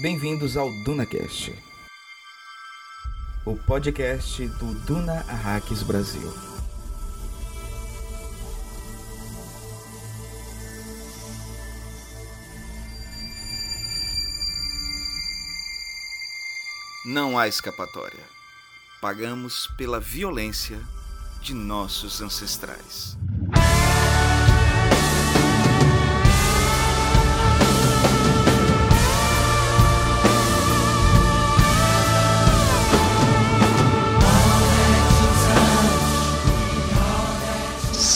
Bem-vindos ao DunaCast, o podcast do Duna Arrakis Brasil. Não há escapatória. Pagamos pela violência de nossos ancestrais.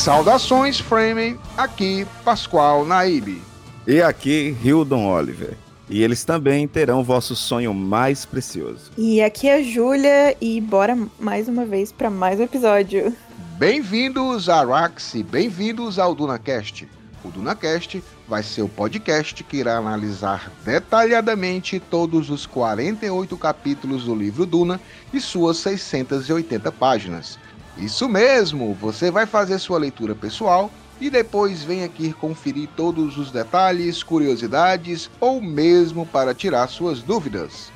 Saudações, Framing. Aqui, Pascoal Naíbe. E aqui, Hildon Oliver. E eles também terão vosso sonho mais precioso. E aqui é a Júlia e bora mais uma vez para mais um episódio. Bem-vindos a Arax e bem-vindos ao DunaCast. O DunaCast vai ser o podcast que irá analisar detalhadamente todos os 48 capítulos do livro Duna e suas 680 páginas. Isso mesmo, você vai fazer sua leitura pessoal e depois vem aqui conferir todos os detalhes, curiosidades ou mesmo para tirar suas dúvidas.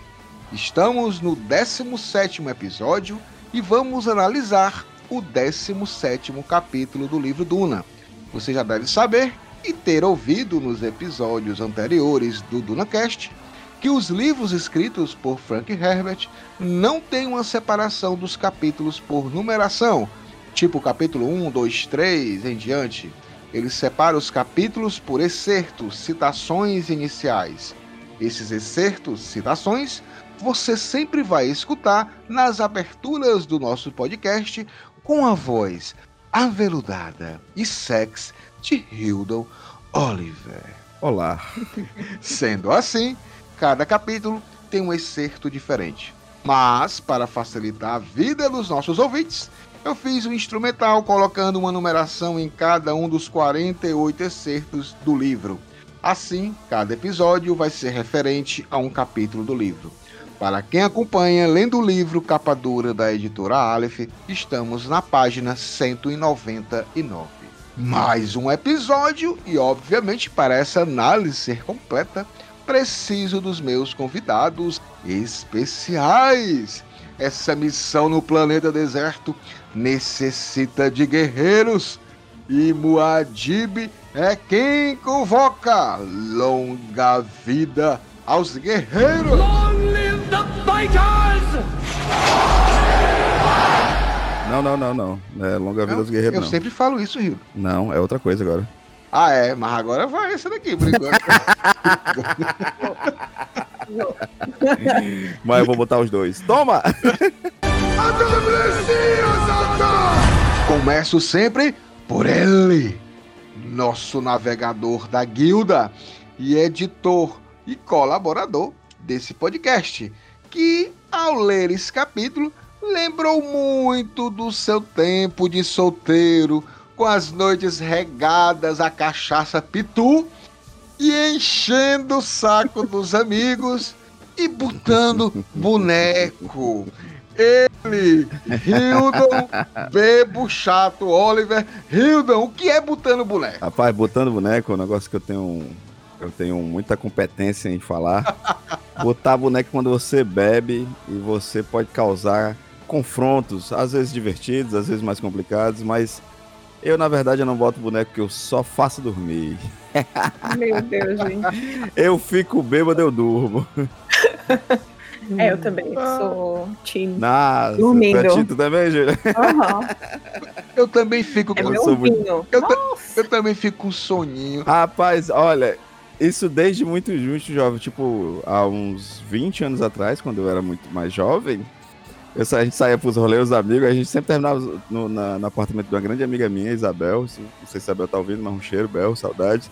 Estamos no 17º episódio e vamos analisar o 17º capítulo do livro Duna. Você já deve saber e ter ouvido nos episódios anteriores do DunaCast que os livros escritos por Frank Herbert não têm uma separação dos capítulos por numeração, tipo capítulo 1, 2, 3 em diante. Ele separa os capítulos por excertos, citações iniciais. Esses excertos, citações, você sempre vai escutar nas aberturas do nosso podcast com a voz aveludada e sex de Hildon Oliver. Olá. Sendo assim, cada capítulo tem um excerto diferente. Mas, para facilitar a vida dos nossos ouvintes, eu fiz um instrumental colocando uma numeração em cada um dos 48 excertos do livro. Assim, cada episódio vai ser referente a um capítulo do livro. Para quem acompanha lendo o livro capa dura da editora Aleph, estamos na página 199. Mais um episódio e, obviamente, para essa análise ser completa, preciso dos meus convidados especiais. Essa missão no planeta deserto necessita de guerreiros e Muad'Dib é quem convoca longa vida aos guerreiros. Long live the fighters! Não, não, não, não. É longa vida dos guerreiros, Eu não. sempre falo isso, Rio. Não, é outra coisa agora. Ah, é, mas agora vai essa daqui, enquanto. Mas eu vou botar os dois. Toma! Começo sempre por ele, nosso navegador da guilda e editor e colaborador desse podcast, que ao ler esse capítulo lembrou muito do seu tempo de solteiro, com as noites regadas a cachaça pitu e enchendo o saco dos amigos e botando boneco. Ele, Hildon, Bebo Chato, Oliver. Hildon, o que é botando boneco? Rapaz, botando boneco é um negócio que eu tenho. Eu tenho muita competência em falar. Botar boneco quando você bebe e você pode causar confrontos, às vezes divertidos, às vezes mais complicados, mas eu, na verdade, eu não boto boneco porque eu só faço dormir. Meu Deus, gente. Eu fico bêbado, eu durmo. É, eu também sou time. Nossa, Dormindo. tu é Tito também, Júlia? Aham. Eu também fico É com muito- vinho. Eu, ta- eu também fico com soninho. Rapaz, olha, isso desde muito justo, jovem. Tipo, há uns 20 anos atrás, quando eu era muito mais jovem, a gente saía pros rolês, os amigos, a gente sempre terminava no, na- no apartamento de uma grande amiga minha, Isabel. Não sei se a Isabel tá ouvindo, mas um cheiro, Bel, saudade.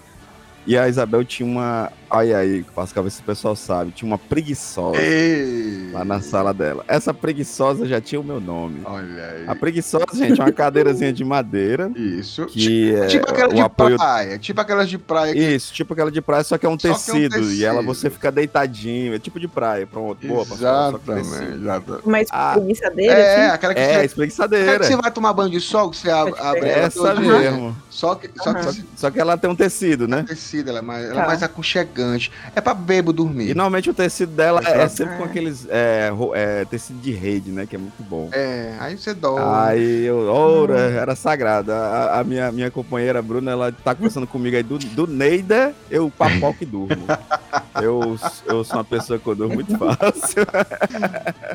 E a Isabel tinha uma. Ai, aí, Pascal, vê se o pessoal sabe. Tinha uma preguiçosa Ei. lá na sala dela. Essa preguiçosa já tinha o meu nome. Olha aí. A preguiçosa, gente, é uma cadeirazinha de madeira. Isso. Que é tipo aquela de apoio praia. Tipo aquelas de praia. que- Isso, tipo aquela de praia, só que é um Só que é um tecido. E ela tecido. você fica deitadinho. É tipo de praia, pronto. Boa, Exatamente. tecido. exatamente. Mas Ah. preguiça dele, É, assim? aquela que, É, você, aquela que você vai tomar banho de sol, que você Pode abre Essa mesmo. Só que, só que Só que ela tem um tecido, né? tecido. Tecido, ela é mais, ela é Tá. mais aconchegante. É pra bebo dormir. E normalmente o tecido dela é, ela- sempre com Ah. aqueles é, é, tecido de rede, né? Que é muito bom. É, aí você dorme. Aí eu, ora, era sagrado. A, a minha, minha companheira Bruna, ela tá conversando comigo aí do, do Neida, eu papoco e durmo. Eu, eu sou uma pessoa que eu durmo muito fácil.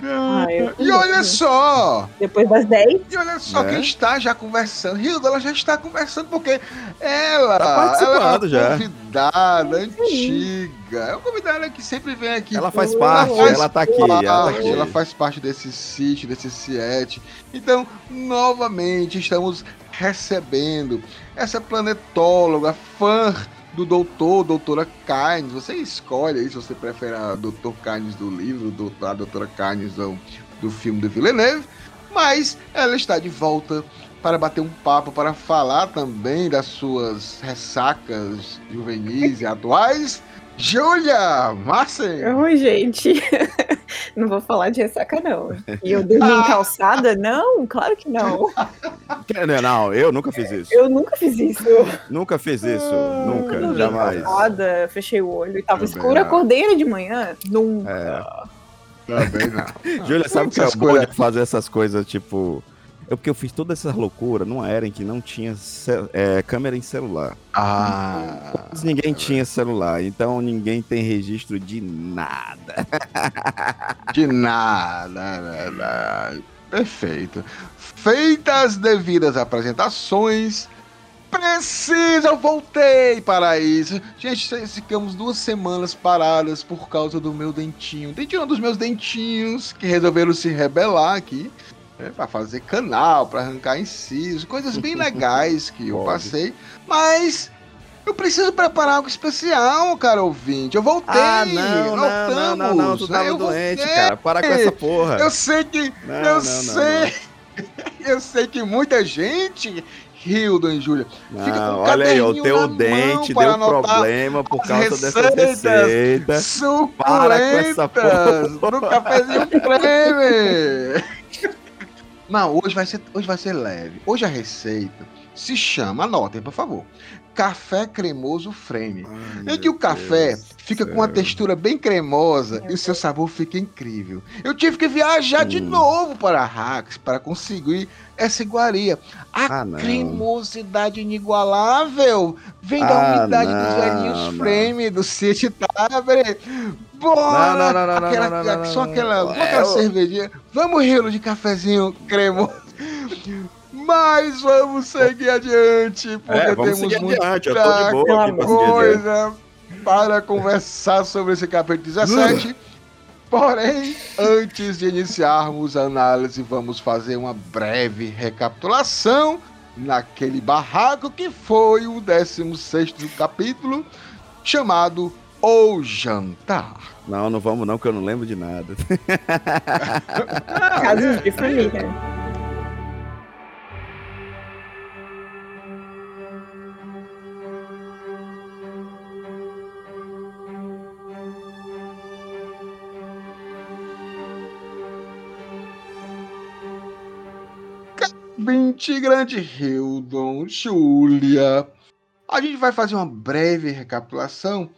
Ah, E olha só! Depois das 10, E olha só quem está já conversando. Hilda, ela já está conversando porque ela, Tá participando ela é já. Convidada antiga. É uma convidada que sempre vem aqui. Ela faz Ela parte, faz ela tá aqui. Ela tá parte, aqui. ela faz parte desse sítio, desse siete. Então, novamente, estamos recebendo essa planetóloga, fã do doutor, doutora Kynes. Você escolhe aí se você prefere a doutor Kynes do livro, a doutora Kynes do, do filme do Villeneuve. Mas ela está de volta para bater um papo, para falar também das suas ressacas juvenis e atuais. Júlia Marcen! Oi, gente. Não vou falar de ressaca, não. E eu dormi em calçada? Não, claro que não. Não, não, eu nunca fiz isso. Eu nunca fiz isso. Nunca fiz isso. Eu Nunca, dormi jamais. em calçada, fechei o olho e tava escuro, acordei de manhã. Nunca. É. Também não. Júlia, sabe o que é bom de fazer essas coisas, tipo... É porque eu fiz todas essas loucuras numa era em que não tinha é, câmera em celular. Ah, Mas ninguém tinha celular, então ninguém tem registro de nada. de nada, nada. Perfeito. Feitas as devidas apresentações, precisa, eu voltei para isso. Gente, ficamos duas semanas paradas por causa do meu dentinho. Dentinho é um dos meus dentinhos que resolveram se rebelar aqui. Né, para fazer canal, para arrancar incisos, coisas bem legais que eu passei. Mas eu preciso preparar algo especial, cara ouvinte. Eu voltei. Ah, não, não, não, não, não, tu voltamos, tava eu doente, cara. Para com essa porra. Eu sei que. Não, eu não, não, sei. Eu sei que muita gente, Hilda e Júlia, fica com Não, olha aí, o teu dente deu problema por causa dessa receita. Para com essa Suculentas porra. no cafezinho creme. Não, hoje vai, ser, hoje vai ser leve. Hoje a receita se chama, anotem, por favor. Café cremoso frame. Em que o café fica com uma textura bem cremosa e o seu sabor fica incrível. Eu tive que viajar de Hum. novo para Hacks para conseguir essa iguaria. A Ah, cremosidade inigualável vem da Ah, umidade não, dos velhinhos não. frame do City Tabre. Bora! Não, não, não, não, aquela, não, não, não, só não. aquela, só É, aquela eu- cervejinha. Vamos rilo de cafezinho cremoso. Mas vamos seguir adiante, porque É, temos muita adiante. Coisa para conversar sobre esse capítulo 17. Porém, antes de iniciarmos a análise, vamos fazer uma breve recapitulação naquele barraco que foi o 16º capítulo, chamado O Jantar. Não, não vamos não, que eu não lembro de nada. Casos de família. Vinte grande Hildon, Júlia. A gente vai fazer uma breve recapitulação,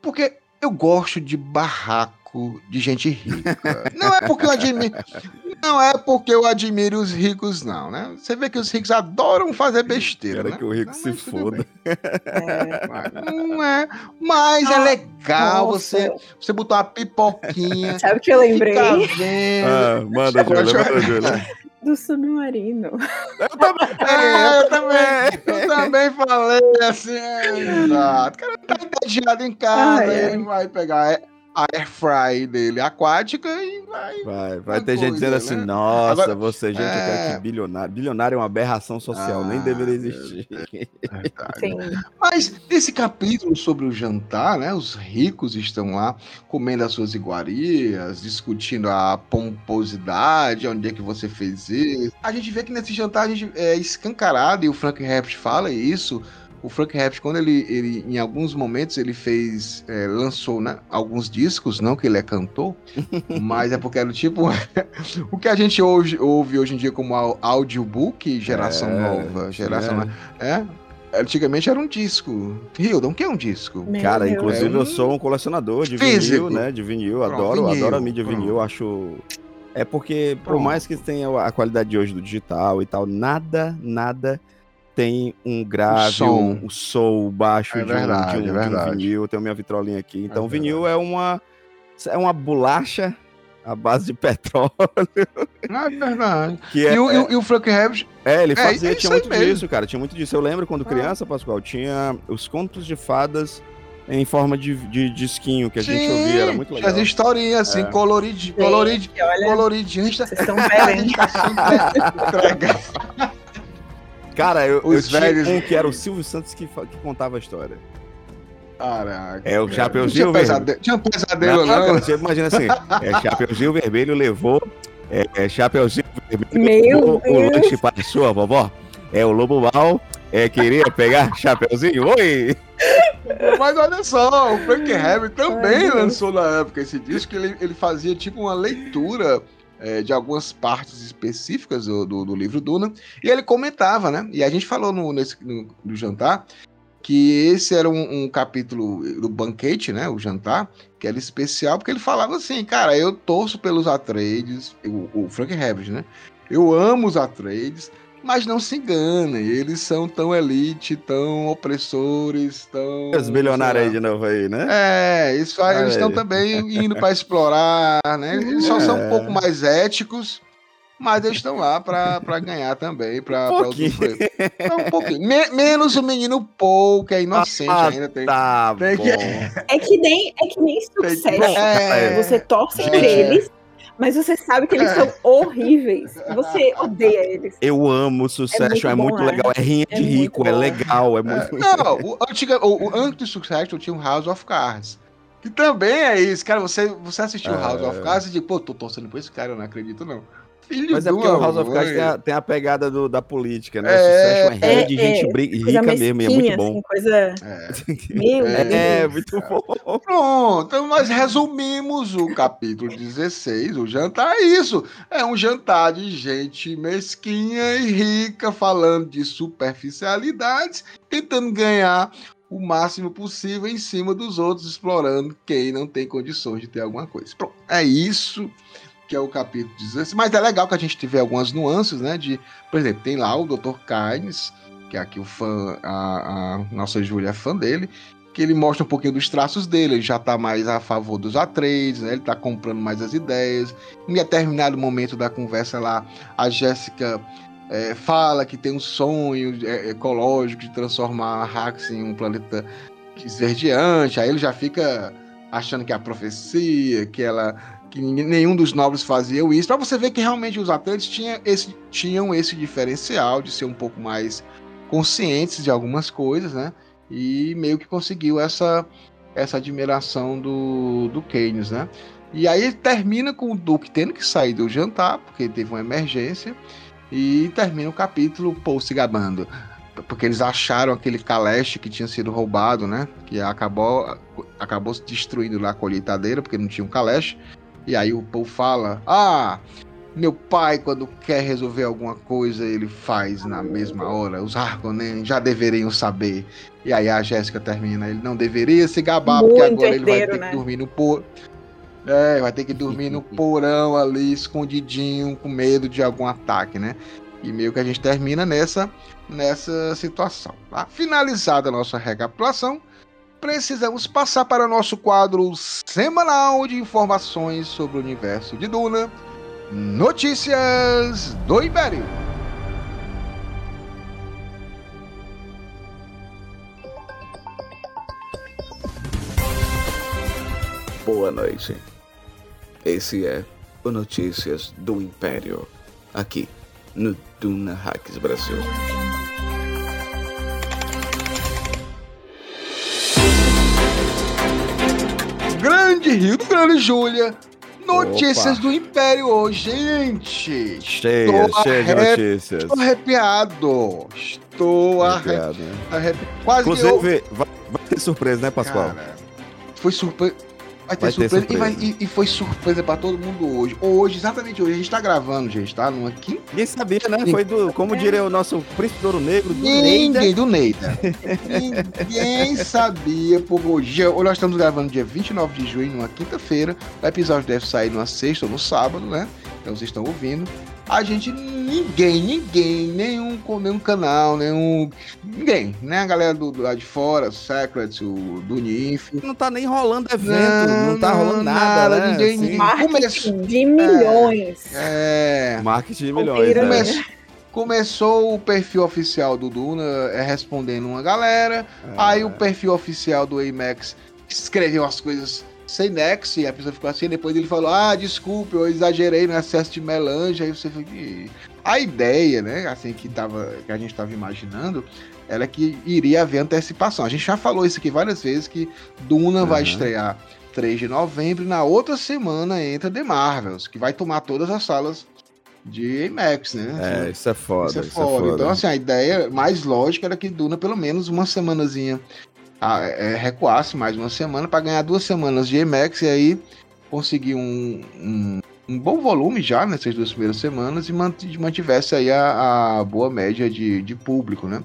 porque eu gosto de barraco de gente rica. Não é porque eu admiro, não é porque eu admiro os ricos, não, né? Você vê que os ricos adoram fazer besteira, Quero né? que o rico Não, se foda. É, Não é, mas é legal Nossa. você, você botar uma pipoquinha, Sabe o que eu lembrei? vendo. Ah, manda, Júlia, manda, Júlia. Do submarino. É, eu também, eu também falei assim, é, exato. O cara tá entediado em casa, Ai, ai. ele vai pegar a air fry dele aquática e vai. Vai, vai ter gente coisa, dizendo assim, né? nossa, Agora- você, gente, eu É. quero que bilionário. Bilionário é uma aberração social, nem Ah, deveria existir. Sim. Mas nesse capítulo sobre o jantar, né? Os ricos estão lá comendo as suas iguarias, discutindo a pomposidade, onde é que você fez isso. A gente vê que nesse jantar a gente é escancarado, e o Frank Herbert fala isso. O Frank Herbert, quando ele, ele em alguns momentos, ele fez, é, lançou né, alguns discos, não que ele é cantor, mas é porque era tipo o que a gente hoje, ouve hoje em dia como au- audiobook, geração É, nova, geração é. é, Antigamente era um disco. Hildon, o que é um disco? Meu Cara, Deus. inclusive É um eu sou um colecionador de físico. vinil, né? De vinil, Pronto, adoro, vinil, adoro a mídia pronto. vinil, acho. É porque, por Pronto. mais que tenha a qualidade de hoje do digital e tal, nada, nada tem um grave, som. um, um soul baixo É de, um, verdade, de, um, é de um verdade. vinil. Eu tenho minha vitrolinha aqui. Então, É vinil é uma, é uma bolacha à base de petróleo. Ah, é verdade. Que é, e, o, o- e o Frank Herbert, é, ele É, fazia, é tinha muito mesmo. disso, cara. Tinha muito disso. Eu lembro quando Ah. criança, Pascoal, tinha os contos de fadas em forma de, de disquinho que a gente sim, ouvia, era muito legal. as historinhas assim, É. coloridi, coloridi, Gente, olha, coloridinho. A gente tá, vocês estão velhos, hein? Cara, eu, eu Os tinha velhos- um que era o Silvio Santos que, que contava a história. Caraca. É o Chapeuzinho tinha Vermelho. pesadelo, tinha um pesadelo, Não, não. Você imagina assim, é, Chapeuzinho Vermelho levou, é, é, Chapeuzinho Vermelho Meu levou o Deus. lanche para sua vovó. É o Lobo Mal, é, queria pegar Chapeuzinho, oi! Mas olha só, o Frank Herbert também Ai, Deus. lançou na época esse disco, que ele, ele fazia tipo uma leitura é, de algumas partes específicas do, do, do livro Duna, e ele comentava, né? E a gente falou no, nesse, no, no jantar que esse era um, um capítulo do banquete, né? O jantar, que era especial, porque ele falava assim, cara, eu torço pelos Atreides, o, o Frank Herbert, né? Eu amo os Atreides, mas não se enganem, eles são tão elite, tão opressores, tão. Os bilionários aí de novo aí, né? É, isso aí, Olha eles estão aí. também indo para explorar, né? Eles só são um É. pouco mais éticos, mas eles estão lá para ganhar também, para Um usufruir. É um pouquinho. Me- menos o menino Paul, que é inocente Ah, ainda. Tem, Tá tem bom. que- É que nem, é que nem sucesso. É, Você torce por Gente. eles, mas você sabe que eles É. são horríveis. Você odeia eles. Eu amo o sucesso, é muito, muito bom, né? legal. É rinha É de muito rico, é legal, é muito. Não, o, antiga, o, o, antes do Succession tinha um House of Cards. Que também é isso, cara. Você, você assistiu É. House of Cards e diz, pô, tô torcendo por esse cara, eu não acredito, não. Filho Mas é porque o House of Cards tem a, tem a pegada do- da política, né? É, o sucesso é é, de gente é, rica mesmo, e é muito bom. assim, coisa. É. É, Deus. muito bom. Pronto, nós resumimos o capítulo 16. O jantar é isso. É um jantar de gente mesquinha e rica, falando de superficialidades, tentando ganhar o máximo possível em cima dos outros, explorando quem não tem condições de ter alguma coisa. Pronto, é isso que é o capítulo 16. Mas é legal que a gente tiver algumas nuances, né? De, por exemplo, tem lá o Dr. Kynes, que é aqui o fã, a, a nossa Júlia é fã dele, que ele mostra um pouquinho dos traços dele, ele já tá mais a favor dos Atreides, né? Ele tá comprando mais as ideias. Em determinado momento da conversa lá, a Jéssica é, fala que tem um sonho é, ecológico de transformar a Rax em um planeta esverdeante, aí ele já fica achando que é a profecia, que ela que ninguém- nenhum dos nobres faziam isso, para você ver que realmente os Atreides tinham esse, tinham esse diferencial de ser um pouco mais conscientes de algumas coisas, né? E meio que conseguiu essa, essa admiração do, do Keynes, né? E aí termina com o Duke tendo que sair do jantar, porque teve uma emergência, e termina o capítulo Paul se gabando. Porque eles acharam aquele caleche que tinha sido roubado, né? Que acabou, acabou se destruindo lá a colheitadeira, porque não tinha um caleche. E aí o Paul fala: Ah, meu pai, quando quer resolver alguma coisa, ele faz na mesma hora. Os Harkonnen já deveriam saber. E aí a Jéssica termina: Ele não deveria se gabar, porque Muito agora ele vai herdeiro, ter né? que dormir no por. É, vai ter que dormir no porão ali, escondidinho, com medo de algum ataque, né? E meio que a gente termina nessa, nessa situação. Tá? Finalizada a nossa recapitulação, precisamos passar para o nosso quadro semanal de informações sobre o universo de Duna. Notícias do Império. Boa noite. Esse é o Notícias do Império, aqui no Duna Hacks Brasil. Rio do Grande Júlia. Notícias Opa. do Império hoje, gente. Cheia, Estou cheia de notícias. Estou arrepiado. Estou arre... Arrepiado, né? arrepiado. Quase que eu... Inclusive, vai, vai ter surpresa, né, Pascoal? Cara, foi surpresa. Vai ter Vai ter surpresa. E, vai- surpresa. e- e foi surpresa pra todo mundo hoje. Hoje, exatamente hoje, a gente tá gravando, gente, tá? Numa quinta. Ninguém sabia, né? Foi do, como diria o nosso príncipe do Ouro Negro, do Neida. Ninguém do Neida. Ninguém sabia. Por hoje, hoje nós estamos gravando dia 29 de junho, numa quinta-feira. O episódio deve sair numa sexta ou no sábado, né? Então vocês estão ouvindo. A gente, ninguém, ninguém, nenhum, nenhum canal, nenhum. Ninguém, né? A galera do, do lá de fora, o Secrets, o do Ninf. Não tá nem rolando evento, não, tá rolando nada, né? ninguém, Assim, ninguém. Marketing Começou. de milhões. É. Marketing de milhões, Confira, né? Come- Começou o perfil oficial do Duna é, respondendo uma galera. É. Aí o perfil oficial do Amex escreveu as coisas sem nexo e a pessoa ficou assim. Depois ele falou: Ah, desculpe, eu exagerei no excesso de melange. Aí você fica. A ideia, né, assim, que, tava, que a gente estava imaginando, era que iria haver antecipação. A gente já falou isso aqui várias vezes: que Duna vai Uhum. estrear 3 de novembro e na outra semana entra The Marvels, que vai tomar todas as salas de IMAX, né? É, isso é foda. Isso é foda. Então, assim, a ideia mais lógica era que Duna pelo menos uma semanazinha ah, é, recuasse mais uma semana para ganhar duas semanas de IMAX e aí conseguir um, um, um bom volume já nessas duas primeiras semanas e mant- mantivesse aí a, a boa média de, de público, né?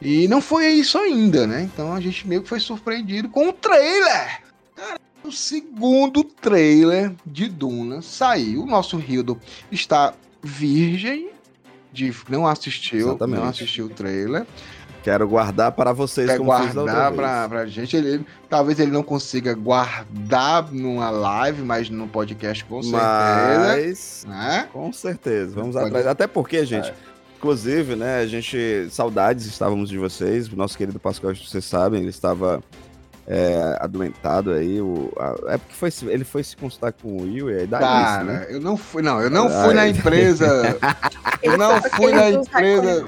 E não foi isso ainda, né? Então a gente meio que foi surpreendido com o trailer. Cara, o segundo trailer de Duna saiu. O nosso Hildo está virgem de não assistiu, Exatamente. não assistiu o trailer. Quero guardar para vocês Quer como guardar pra, pra gente. Ele, talvez ele não consiga guardar numa live, mas no podcast com certeza. Mas, Né? com certeza, vamos Pode- atrás. Até porque, gente, É. inclusive, né, a gente, saudades estávamos de vocês. O nosso querido Pascoal, vocês sabem, ele estava é, adoentado aí. O, a- é porque foi, ele foi se consultar com o Will e aí dá Cara, isso, né? eu não fui, não, eu não fui na Ai. empresa. Eu não fui na empresa.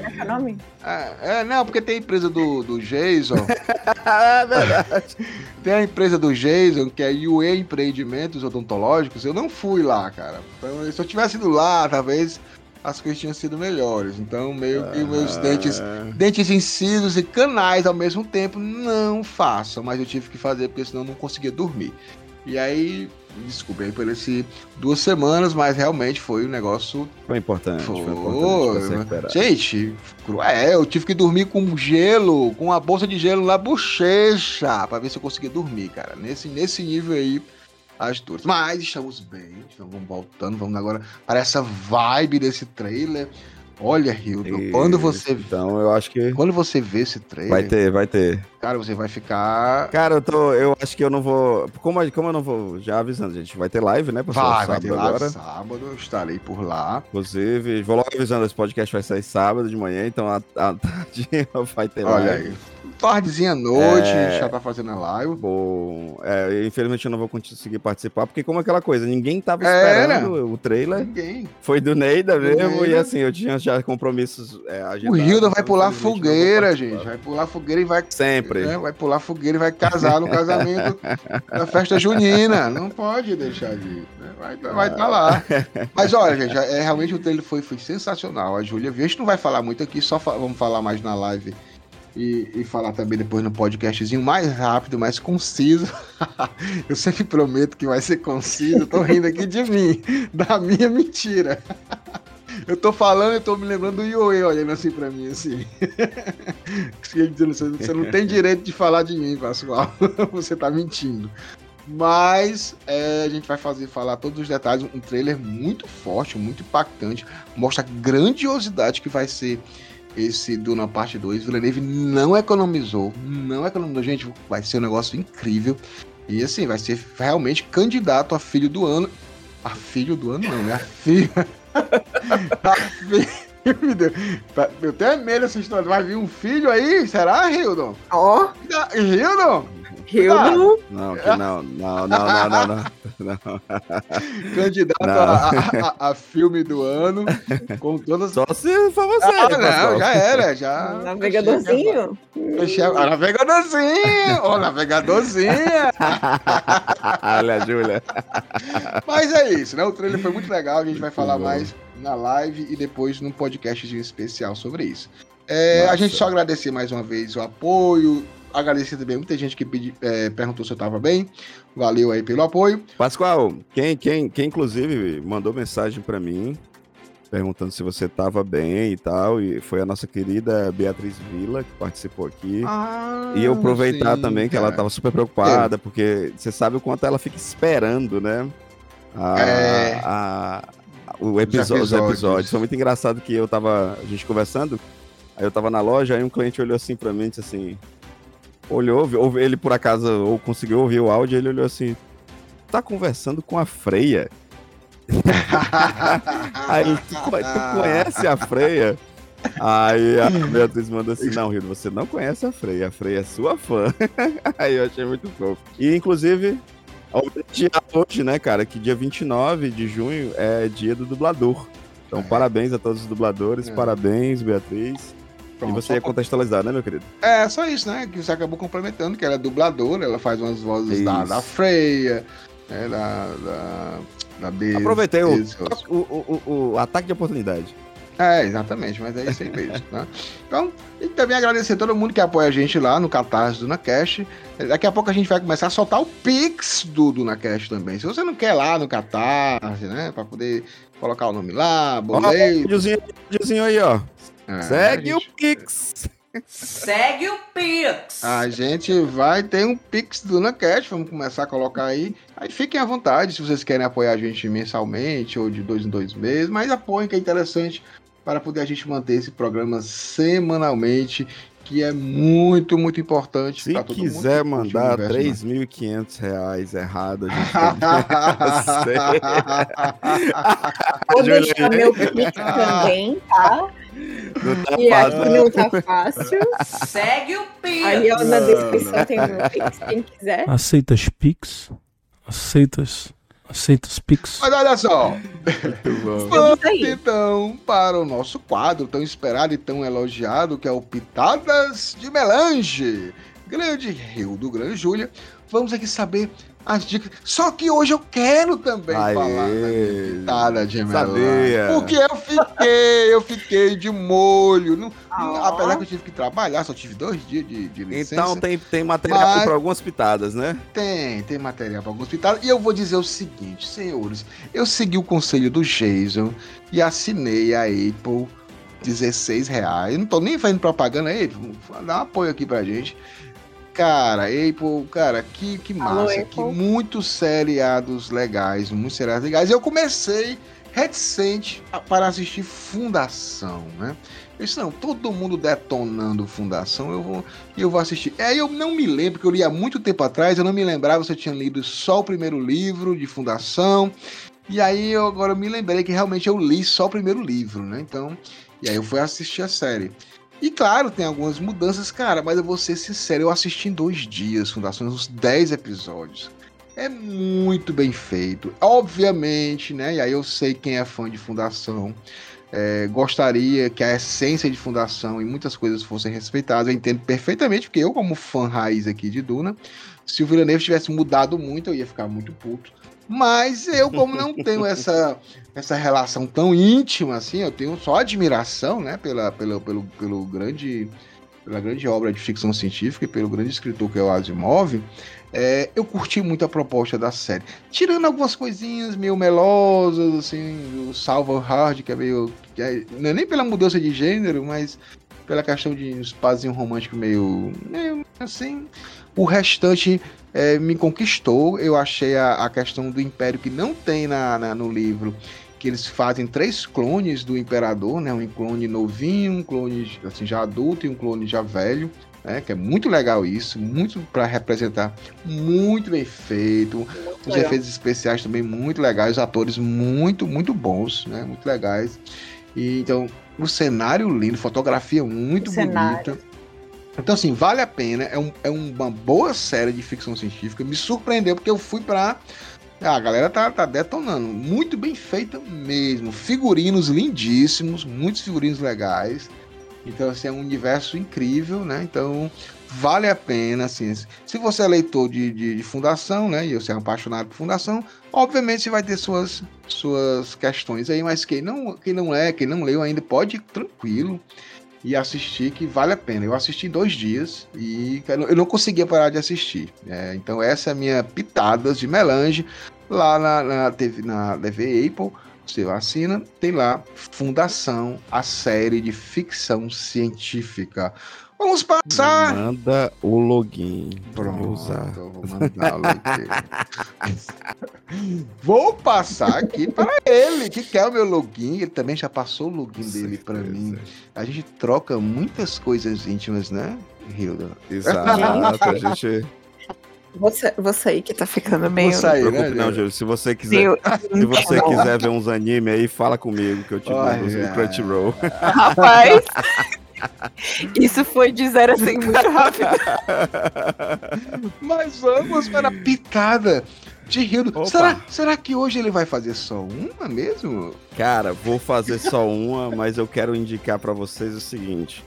é é? É, é, não, porque tem a empresa do, do Jason. é verdade. Tem a empresa do Jason, que é UE Empreendimentos Odontológicos. Eu não fui lá, cara. Então, se eu tivesse ido lá, talvez as coisas tinham sido melhores. Então, meio que meus dentes, Ah, dentes incisos e canais ao mesmo tempo, não façam. Mas eu tive que fazer, porque senão eu não conseguia dormir. E aí, desculpe aí por esse duas semanas, mas realmente foi um negócio Foi importante, foi, Foi, importante recuperar. Gente, cruel. Eu tive que dormir com gelo, com uma bolsa de gelo na bochecha, pra ver se eu conseguia dormir, cara. Nesse, nesse nível aí, as duas. Mas estamos bem, então vamos voltando, vamos agora para essa vibe desse trailer. Olha, Hildo, quando você, Então, eu acho que quando você vê esse trailer, vai ter, vai ter. cara, você vai ficar... Cara, eu tô. Eu acho que eu não vou. Como, como eu não vou. Já avisando, gente, vai ter live, né? pessoal? Vai, vai Sábado ter agora. sábado, eu estarei por lá. Inclusive, vou logo avisando, esse podcast vai sair sábado de manhã, então a, a tarde vai ter Olha live. aí. Tardezinha à noite, É. a gente já tá fazendo a live. Bom, é, infelizmente eu não vou conseguir participar, porque como aquela coisa, ninguém tava Era. esperando o trailer, Ninguém. foi do Neida mesmo, e Neida. assim, eu tinha já compromissos é, O. Hilda vai então, pular fogueira, gente. Vai pular fogueira e vai. Sempre. né, vai pular fogueira e vai casar no casamento da festa junina. Não pode deixar de né? Vai estar vai tá lá. Mas olha, gente, é, realmente o trailer foi, foi sensacional. A Júlia gente não vai falar muito aqui, só fa- vamos falar mais na live. E, e falar também depois no podcastzinho mais rápido, mais conciso. eu sempre prometo que vai ser conciso. Eu tô rindo aqui de mim, da minha mentira. Eu tô falando e tô me lembrando do Ioê olhando assim pra mim, assim. Ele dizendo, "Você- Você não tem direito de falar de mim, Pascoal. Você tá mentindo. Mas é, a gente vai fazer falar todos os detalhes. Um trailer muito forte, muito impactante. Mostra a grandiosidade que vai ser esse Duna Parte 2. Villeneuve não economizou. Não economizou. Gente, vai ser um negócio incrível. E assim, vai ser realmente candidato a filho do ano. A filho do ano, não, né? A filha. a filha. Tá- Eu tenho medo dessa história. Vai vir um filho aí? Será, Hildon? Ó, Hildon? Hildo. Não, que não, não, não, não, não, não. não. Candidato Não. a, a- a filme do ano. Com todas Só se for você, Ah, não, já era, já. Navegadorzinho. Fechei a- a Navegadorzinho! Ô, navegadorzinho! Olha, Júlia. Mas é isso, né? O trailer foi muito legal, a gente vai falar mais na live e depois num podcastzinho especial sobre isso. É, a gente só agradecer mais uma vez o apoio, agradecer também muita gente que pedi, é, perguntou se eu tava bem. Valeu aí pelo apoio. Pascoal, quem, quem, quem inclusive mandou mensagem para mim perguntando se você tava bem e tal, e foi a nossa querida Beatriz Vila que participou aqui. Ah, e eu aproveitar sim, também que ela cara. tava super preocupada, porque você sabe o quanto ela fica esperando, né? A, É. a- o episódio, os episódios. episódios. Foi muito engraçado que eu tava, a gente conversando, aí eu tava na loja, aí um cliente olhou assim pra mim e disse assim, olhou, ouvi- ele por acaso ou conseguiu ouvir o áudio, ele olhou assim, tá conversando com a Freia. Aí ele, tu, tu conhece a Freia? Aí a Beatriz mandou assim, não, Rio, você não conhece a Freia, a Freia é sua fã. Aí eu achei muito fofo. E inclusive, homenagear hoje, né, cara, que dia 29 de junho é dia do dublador. Então, É. parabéns a todos os dubladores, É. parabéns, Beatriz. Pronto, e você ia contextualizar, né, meu querido? É, só isso, né? Que você acabou complementando, que ela é dubladora, ela faz umas vozes da, Isso. da Freia, né? Da. Da. Da Bez, Aproveitei o, o, o, o- ataque de oportunidade. É, exatamente, mas é isso aí mesmo, né? Então, e também agradecer a todo mundo que apoia a gente lá no Catarse do NaCast. Daqui a pouco a gente vai começar a soltar o Pix do do NaCast também. Se você não quer lá no Catarse, né? Pra poder colocar o nome lá, Ó, boleto. videozinho, videozinho aí, ó. É, Segue o Pix. Segue o Pix. A gente vai ter um Pix do NaCast, vamos começar a colocar aí. Aí fiquem à vontade se vocês querem apoiar a gente mensalmente ou de dois em dois meses, mas apoiem que é interessante para poder a gente manter esse programa semanalmente, que é muito, muito importante. Se mundo quiser que curte o mandar né? 3.500 reais errado, a gente Vou deixar meu Pix também, tá? Não tá E fácil. aqui não tá fácil. Segue o Pix. Aí ó, na descrição tem o meu Pix, quem quiser. Aceitas Pix? Aceitas? Aceitas Pix? Mas olha só, vamos então para o nosso quadro tão esperado e tão elogiado, que é o Pitadas de Melange. Grande Rio do Grande Júlia. Vamos aqui saber as dicas. Só que hoje eu quero também Aê. falar da de. Sabia. Porque eu fiquei, eu fiquei de molho. Não- Ah. Apesar que eu tive que trabalhar, só tive dois dias de, de licença. Então tem, tem material para algumas pitadas, né? Tem, tem material para alguns pitadas. E eu vou dizer o seguinte, senhores. Eu segui o conselho do Jason e assinei a Apple 16 reais. Não tô nem fazendo propaganda aí, dá um apoio aqui pra gente. Cara, Apple, cara, que, que Alô, massa. Apple. Que muitos seriados legais, muitos seriados legais. Eu comecei reticente para assistir Fundação, né? Eu disse, não, todo mundo detonando Fundação, eu vou, eu vou assistir. É, eu não me lembro, porque eu li há muito tempo atrás, eu não me lembrava se eu tinha lido só o primeiro livro de Fundação. E aí eu agora me lembrei que realmente eu li só o primeiro livro, né? Então, e aí eu fui assistir a série. E claro, tem algumas mudanças, cara, mas eu vou ser sincero, eu assisti em dois dias Fundação, uns 10 episódios. É muito bem feito. Obviamente, né? E aí eu sei quem é fã de Fundação. é, gostaria que a essência de Fundação e muitas coisas fossem respeitadas. Eu entendo perfeitamente, porque eu, como fã raiz aqui de Duna, se o Villeneuve tivesse mudado muito, eu ia ficar muito puto. Mas eu, como não tenho essa, essa relação tão íntima assim, eu tenho só admiração, né, pela, pela, pelo, pelo grande, pela grande obra de ficção científica e pelo grande escritor que é o Asimov, é, eu curti muito a proposta da série. Tirando algumas coisinhas meio melosas, assim, o Salva Hard, que é meio. Que é, não é nem pela mudança de gênero, mas pela questão de um espazinho romântico meio. meio assim. O restante é, me conquistou. Eu achei a, a questão do Império que não tem na, na- no livro. Que eles fazem três clones do Imperador, né? Um clone novinho, um clone assim, já adulto e um clone já velho. Né? Que é muito legal isso, muito para representar, muito bem feito. Os legal. efeitos especiais também muito legais, os atores muito, muito bons, né? Muito legais. E, então, o cenário lindo, fotografia muito O cenário. Então, assim, vale a pena. É, um- é uma boa série de ficção científica. Me surpreendeu porque eu fui pra. Ah, a galera tá, tá detonando. Muito bem feita mesmo. Figurinos lindíssimos, muitos figurinos legais. Então, assim, é um universo incrível, né? Então, vale a pena, assim. Se você é leitor de, de, de Fundação, né? E você é apaixonado por Fundação, obviamente você vai ter suas, suas questões aí, mas quem não, quem não é, quem não leu ainda, pode ir tranquilo. E assistir, que vale a pena. Eu assisti dois dias e eu não- conseguia parar de assistir. É, então essa é a minha pitadas de melange lá na, na TV, na TV Apple. Você assina, tem lá Fundação, a série de ficção científica. Vamos passar. Manda o login pra eu Pronto, usar. eu vou mandá-lo aqui. Vou passar aqui para ele, que quer o meu login. Ele também já passou o login dele para mim. A gente troca muitas coisas íntimas, né, Hilda? Exato, a gente. Você, você aí que tá ficando meio. Vou sair, Não né, preocupe, não, Júlio? Se você quiser, meio se você Não. quiser ver uns anime aí, fala comigo que eu te Ai, mando no Crunchyroll. Rapaz, isso foi de zero a cem muito rápido. Mas vamos para a pitada de. Opa. Será, será que hoje ele vai fazer só uma mesmo? Cara, vou fazer só uma, mas eu quero indicar pra vocês o seguinte.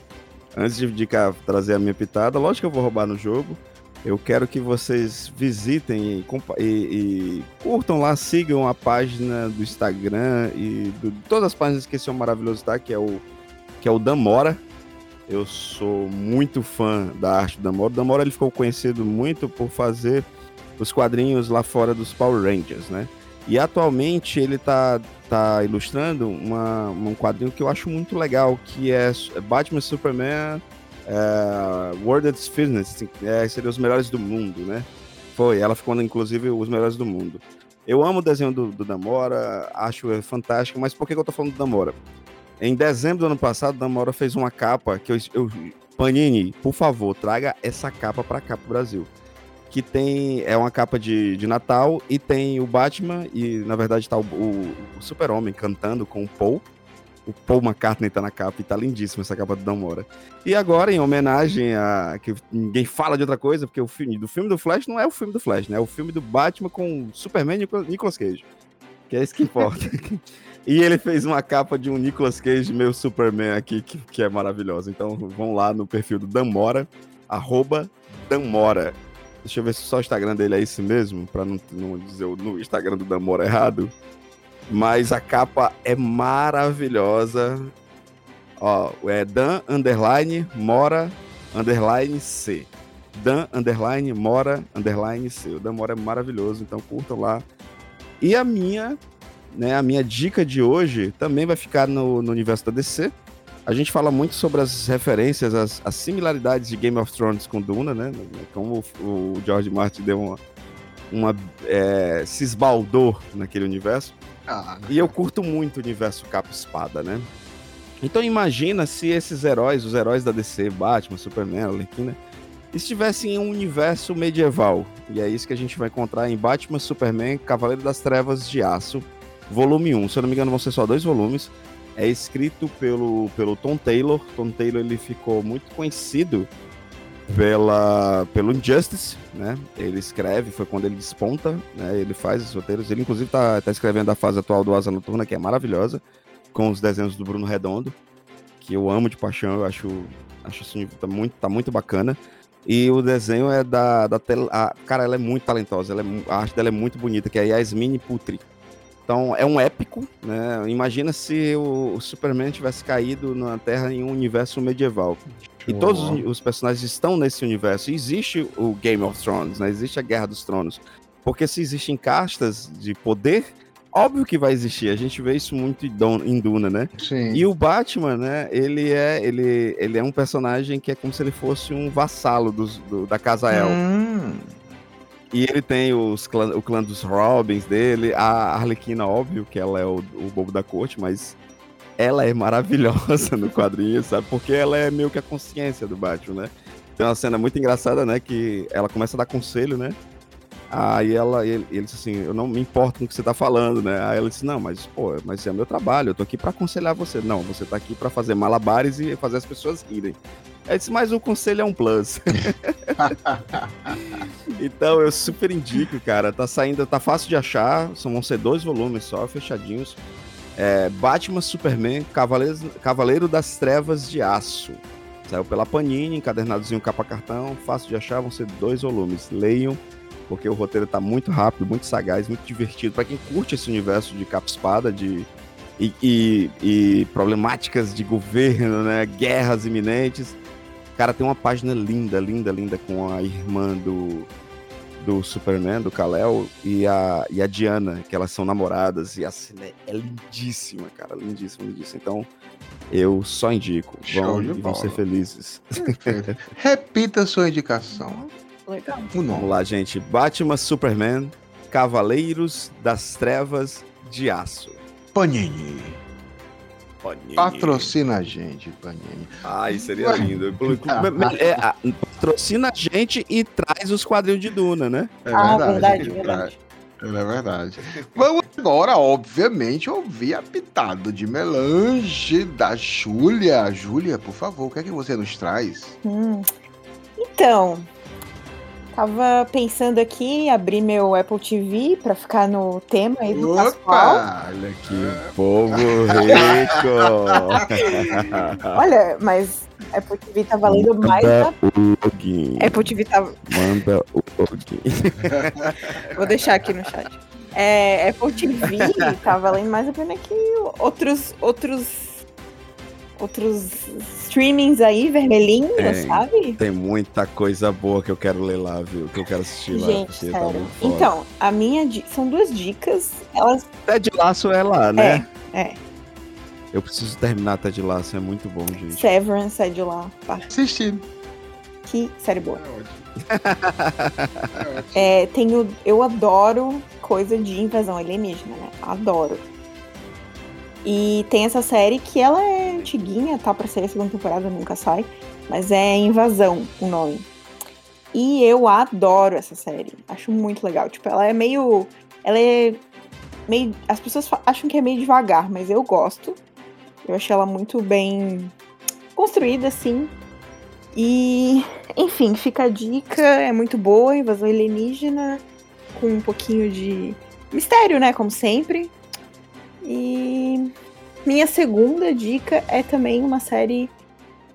Antes de indicar, trazer a minha pitada, lógico que eu vou roubar no jogo. Eu quero que vocês visitem e, e- e curtam lá, sigam a página do Instagram e do- todas as páginas que esse homem maravilhoso tá, que é o que é o Damora. Eu sou muito fã da arte do Damora. O Damora ele ficou conhecido muito por fazer os quadrinhos lá fora dos Power Rangers, né? E atualmente ele tá, tá ilustrando uma, um quadrinho que eu acho muito legal, que é Batman Superman é, World's Fitness, assim, é, seria os melhores do mundo, né? Foi, ela ficou inclusive os melhores do mundo. Eu amo o desenho do, do Damora, acho fantástico, mas por que, que eu tô falando do Damora? Em dezembro do ano passado, o Damora fez uma capa que eu, eu Panini, por favor, traga essa capa pra cá pro Brasil que tem é uma capa de, de Natal e tem o Batman e na verdade tá o, o, o Super-Homem cantando com o Paul. O Paul McCartney tá na capa e tá lindíssima essa capa do Damora. E agora, em homenagem a que ninguém fala de outra coisa, porque o filme do filme do Flash não é o filme do Flash, né? É o filme do Batman com Superman e Nicolas Cage. Que é isso que importa. e ele fez uma capa de um Nicolas Cage meio Superman aqui, que, que é maravilhosa. Então vão lá no perfil do Damora, arroba Damora. Deixa eu ver se só o Instagram dele é esse mesmo, pra não, não dizer o Instagram do Damora errado. Mas a capa é maravilhosa. Ó, é Dan underline Mora underline C. Dan underline Mora underline C. O Damora é maravilhoso, então curtam lá. E a minha, né, a minha dica de hoje também vai ficar no, no universo da DC. A gente fala muito sobre as referências, as, as similaridades de Game of Thrones com Duna, né? Como o, o George Martin deu uma, uma é, se esbaldou naquele universo. Ah, E eu curto muito o universo capa-espada, né? Então imagina se esses heróis, os heróis da DC, Batman, Superman, Arlequina, estivessem em um universo medieval. E é isso que a gente vai encontrar em Batman, Superman, Cavaleiro das Trevas de Aço, volume 1. Se eu não me engano, vão ser só dois volumes. É escrito pelo, pelo Tom Taylor. Tom Taylor ele ficou muito conhecido pela, pelo Injustice, né? Ele escreve, foi quando ele desponta, né? Ele faz os roteiros. Ele, inclusive, tá, tá escrevendo a fase atual do Asa Noturna, que é maravilhosa, com os desenhos do Bruno Redondo, que eu amo de paixão, eu acho, acho assim, tá muito, tá muito bacana. E o desenho é da, da tel- a, cara, ela é muito talentosa, ela é a arte dela é muito bonita, que é a Yasmine Putri. Então é um épico, né? Imagina se o, o Superman tivesse caído na Terra em um universo medieval. E todos os, os personagens estão nesse universo. E existe o Game of Thrones, né? Existe a Guerra dos Tronos. Porque se existem castas de poder, óbvio que vai existir. A gente vê isso muito em Duna, né? Sim. E o Batman, né? Ele é, ele, ele é um personagem que é como se ele fosse um vassalo dos, do- da Casa El. Hum, E ele tem os clã, o clã dos Robins dele, a Arlequina, óbvio que ela é o, o bobo da corte, mas ela é maravilhosa no quadrinho, sabe? Porque ela é meio que a consciência do Batman, né? Tem uma cena muito engraçada, né? Que ela começa a dar conselho, né? Aí ela, ele, ele disse assim, eu não me importo com o que você tá falando, né? Aí ela disse, não, mas, pô, mas é meu trabalho, eu tô aqui pra aconselhar você. Não, você tá aqui pra fazer malabares e fazer as pessoas rirem. Aí disse, mas o conselho é um plus. então eu super indico, cara. Tá saindo, tá fácil de achar. São, vão ser dois volumes só, fechadinhos. É, Batman, Superman, Cavaleiros, Cavaleiro das Trevas de Aço. Saiu pela Panini, encadernadozinho capa cartão, fácil de achar, vão ser dois volumes. Leiam, porque o roteiro tá muito rápido, muito sagaz, muito divertido. Pra quem curte esse universo de capa espada, de, e, e- e problemáticas de governo, né? Guerras iminentes. Cara, tem uma página linda, linda, linda com a irmã do, do Superman, do Kal-El, e a, e a Diana, que elas são namoradas, e a cena é- é lindíssima, cara, lindíssima, lindíssima. Então, eu só indico, vão, e vão ser felizes. Repita sua indicação. Legal. O nome. Vamos lá, gente. Batman, Superman, Cavaleiros das Trevas de Aço. Panini. Panini. Patrocina a gente, Panini. Ai, seria lindo. É, patrocina a gente e traz os quadrinhos de Duna, né? É Ah, verdade, verdade. É verdade. Vamos agora, obviamente, ouvir a pitada de melange da Júlia. Júlia, por favor, o que é que você nos traz? Hum. Então, tava pensando aqui em abrir meu Apple TV pra ficar no tema aí do Pascoal. Opa! Olha que povo rico! Olha, mas Apple TV tá valendo mais Manda a... o login. Apple TV tá... Manda o login. Vou deixar aqui no chat. É, Apple TV tá valendo mais a pena que outros... outros outros streamings aí, vermelhinhos, Tem. sabe? Tem muita coisa boa que eu quero ler lá, viu? Que eu quero assistir lá. Gente, tá. Então, a minha di- são duas dicas. Elas Ted Laço é lá, né? é. Eu preciso terminar Ted Laço, é muito bom, gente. Severance é de lá. Assistindo. Que série boa. É ótimo. É, tenho, eu adoro coisa de invasão alienígena, né? Adoro. E tem essa série que ela é antiguinha, tá pra sair a segunda temporada, nunca sai. Mas é Invasão o nome. E eu adoro essa série. Acho muito legal. Tipo, ela é meio. Ela é meio. As pessoas acham que é meio devagar, mas eu gosto. Eu achei ela muito bem construída, assim. E, enfim, fica a dica, é muito boa, invasão alienígena, com um pouquinho de mistério, né? Como sempre. E minha segunda dica é também uma série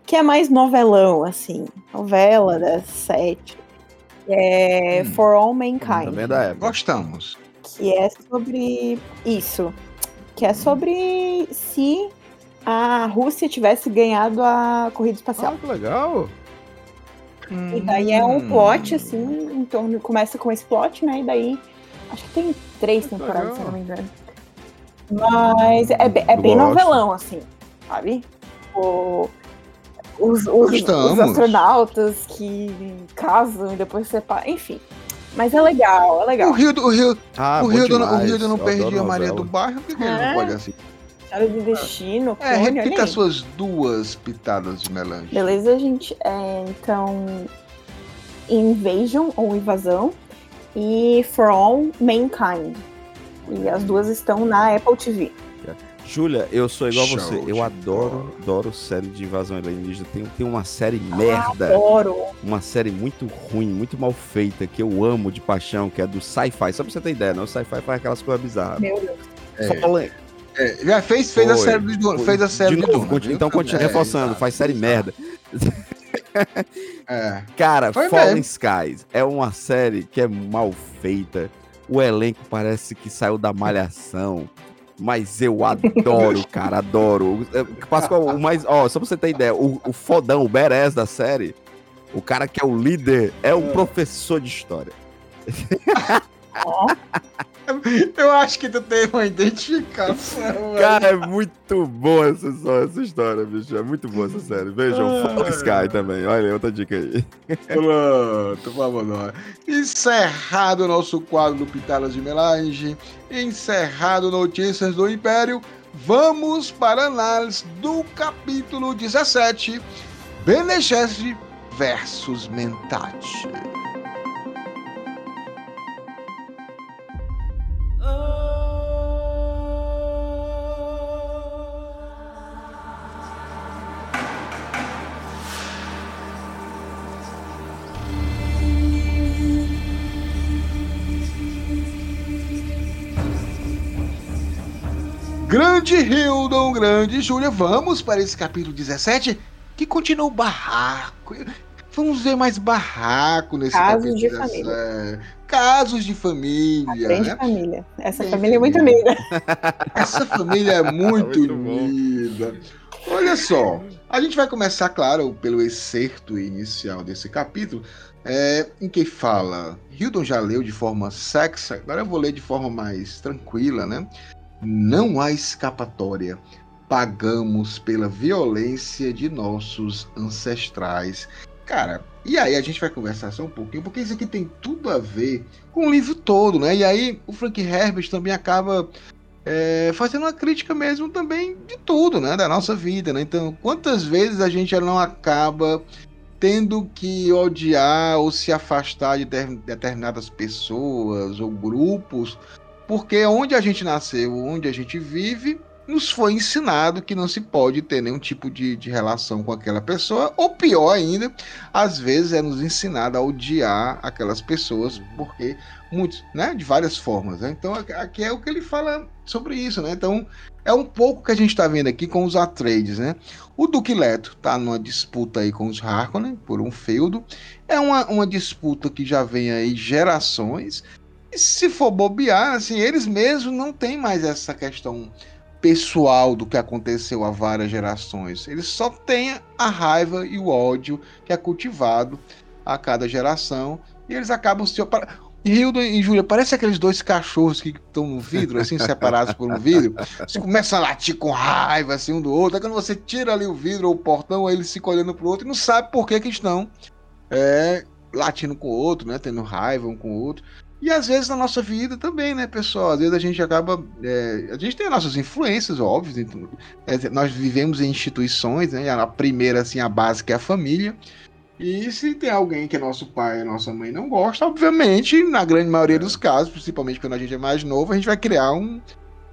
que é mais novelão, assim. Novela das sete. É Hum. For All Mankind. Também é da época. Gostamos. Que é sobre isso. Que é sobre se a Rússia tivesse ganhado a corrida espacial. Ah, que legal. E daí é um Hum. plot, assim, em torno. Começa com esse plot, né? E daí. Acho que tem três Que temporadas, legal. se eu não me engano. Mas é, é bem Gosto. novelão, assim, sabe? O- os, os, os astronautas que casam e depois separam. Enfim. Mas é legal, é O legal. Rio, do- o Rio, Ah, o Rio, do- o. Rio do não perdia a Maria do Bairro, por que, que ele É. não pode assistir? História do destino, É, clone, repita aí. suas duas pitadas de melange. Beleza, gente? É, então. Invasion ou Invasão e All Mankind. E as duas estão na Apple TV. Júlia, eu sou igual a você. Eu adoro, adoro série de invasão alienígena. Tem, tem uma série merda, Adoro. uma série muito ruim, muito mal feita, que eu amo de paixão, que é do sci-fi. Só pra você ter ideia, né? O sci-fi faz aquelas coisas bizarras. Meu Deus. É. Fallen- É, já fez, fez a série de Duna. Fez a série de novo, Duna, viu? então continua É, reforçando, exato, faz série exato. merda. É. Cara, Foi Fallen mesmo. Skies é uma série que é mal feita. O elenco parece que saiu da malhação. Mas eu adoro, cara, adoro. É, Pascoal, o mais. Ó, só pra você ter ideia, o, o fodão, o Beres da série, o cara que é o líder, é um professor de história. Eu acho que tu tem uma identificação. Cara, é muito boa essa, essa história, bicho. É muito boa essa série. Vejam, Fallen Sky também. Olha, outra dica aí. Pronto, vamos lá. Encerrado o nosso quadro do Pitadas de Melange, encerrado Notícias do Império, vamos para a análise do capítulo 17, Bene Gesserit versus Mentate. Grande Hildon, grande Júlia, vamos para esse capítulo 17 que continua o barraco. vamos ver mais barraco nesse Casos de capítulo. família. É, casos de família. Grande né? família. Essa Bem família é muito família. amiga. Essa família é muito, Muito bom. unida. Olha só, a gente vai começar, claro, pelo excerto inicial desse capítulo, é, em que fala, Hildon já leu de forma sexa, agora eu vou ler de forma mais tranquila, né? Não há escapatória. Pagamos pela violência de nossos ancestrais. Cara, e aí a gente vai conversar só um pouquinho, porque isso aqui tem tudo a ver com o livro todo, né? E aí o Frank Herbert também acaba é, fazendo uma crítica mesmo também de tudo, né? Da nossa vida, né? Então, quantas vezes a gente não acaba tendo que odiar ou se afastar de ter- determinadas pessoas ou grupos, porque onde a gente nasceu, onde a gente vive, nos foi ensinado que não se pode ter nenhum tipo de, de relação com aquela pessoa, ou pior ainda, às vezes é nos ensinado a odiar aquelas pessoas, porque muitos, né, de várias formas, né? Então aqui- é o que ele fala sobre isso, né? Então é um pouco que a gente está vendo aqui com os Atreides, né? O Duque Leto tá numa disputa aí com os Harkonnen por um feudo. É uma, uma disputa que já vem aí gerações. E se for bobear, assim, eles mesmos não têm mais essa questão pessoal do que aconteceu há várias gerações. Eles só têm a raiva e o ódio que é cultivado a cada geração. E eles acabam se. Hildo e Júlia, parece aqueles dois cachorros que estão no vidro, assim, separados por um vidro. Começam a latir com raiva, assim, um do outro. Aí quando você tira ali o vidro ou o portão, aí eles ficam olhando pro outro e não sabe por que que estão é, latindo com o outro, né? Tendo raiva um com o outro. E às vezes na nossa vida também, né, pessoal? Às vezes a gente acaba. é, a gente tem as nossas influências, óbvio. então, é, nós vivemos em instituições, né? A primeira, assim, a básica é a família. E se tem alguém que é nosso pai e nossa mãe não gosta, obviamente, na grande maioria dos casos, principalmente quando a gente é mais novo, a gente vai criar um,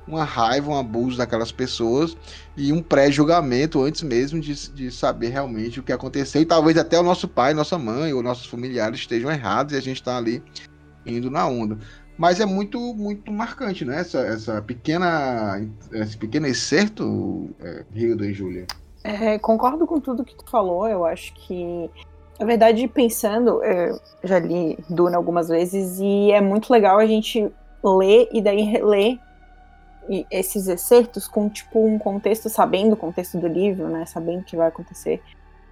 uma raiva, um abuso daquelas pessoas e um pré-julgamento antes mesmo de, de saber realmente o que aconteceu. E talvez até o nosso pai, nossa mãe ou nossos familiares estejam errados e a gente está ali indo na onda. Mas é muito, muito marcante, né? Essa, essa pequena, esse pequeno excerto, é, Hilda e Júlia. É, concordo com tudo que tu falou. Eu acho que, na verdade, pensando, eu já li Duna algumas vezes e é muito legal a gente ler e daí reler esses excertos com tipo um contexto, sabendo o contexto do livro, né? Sabendo o que vai acontecer.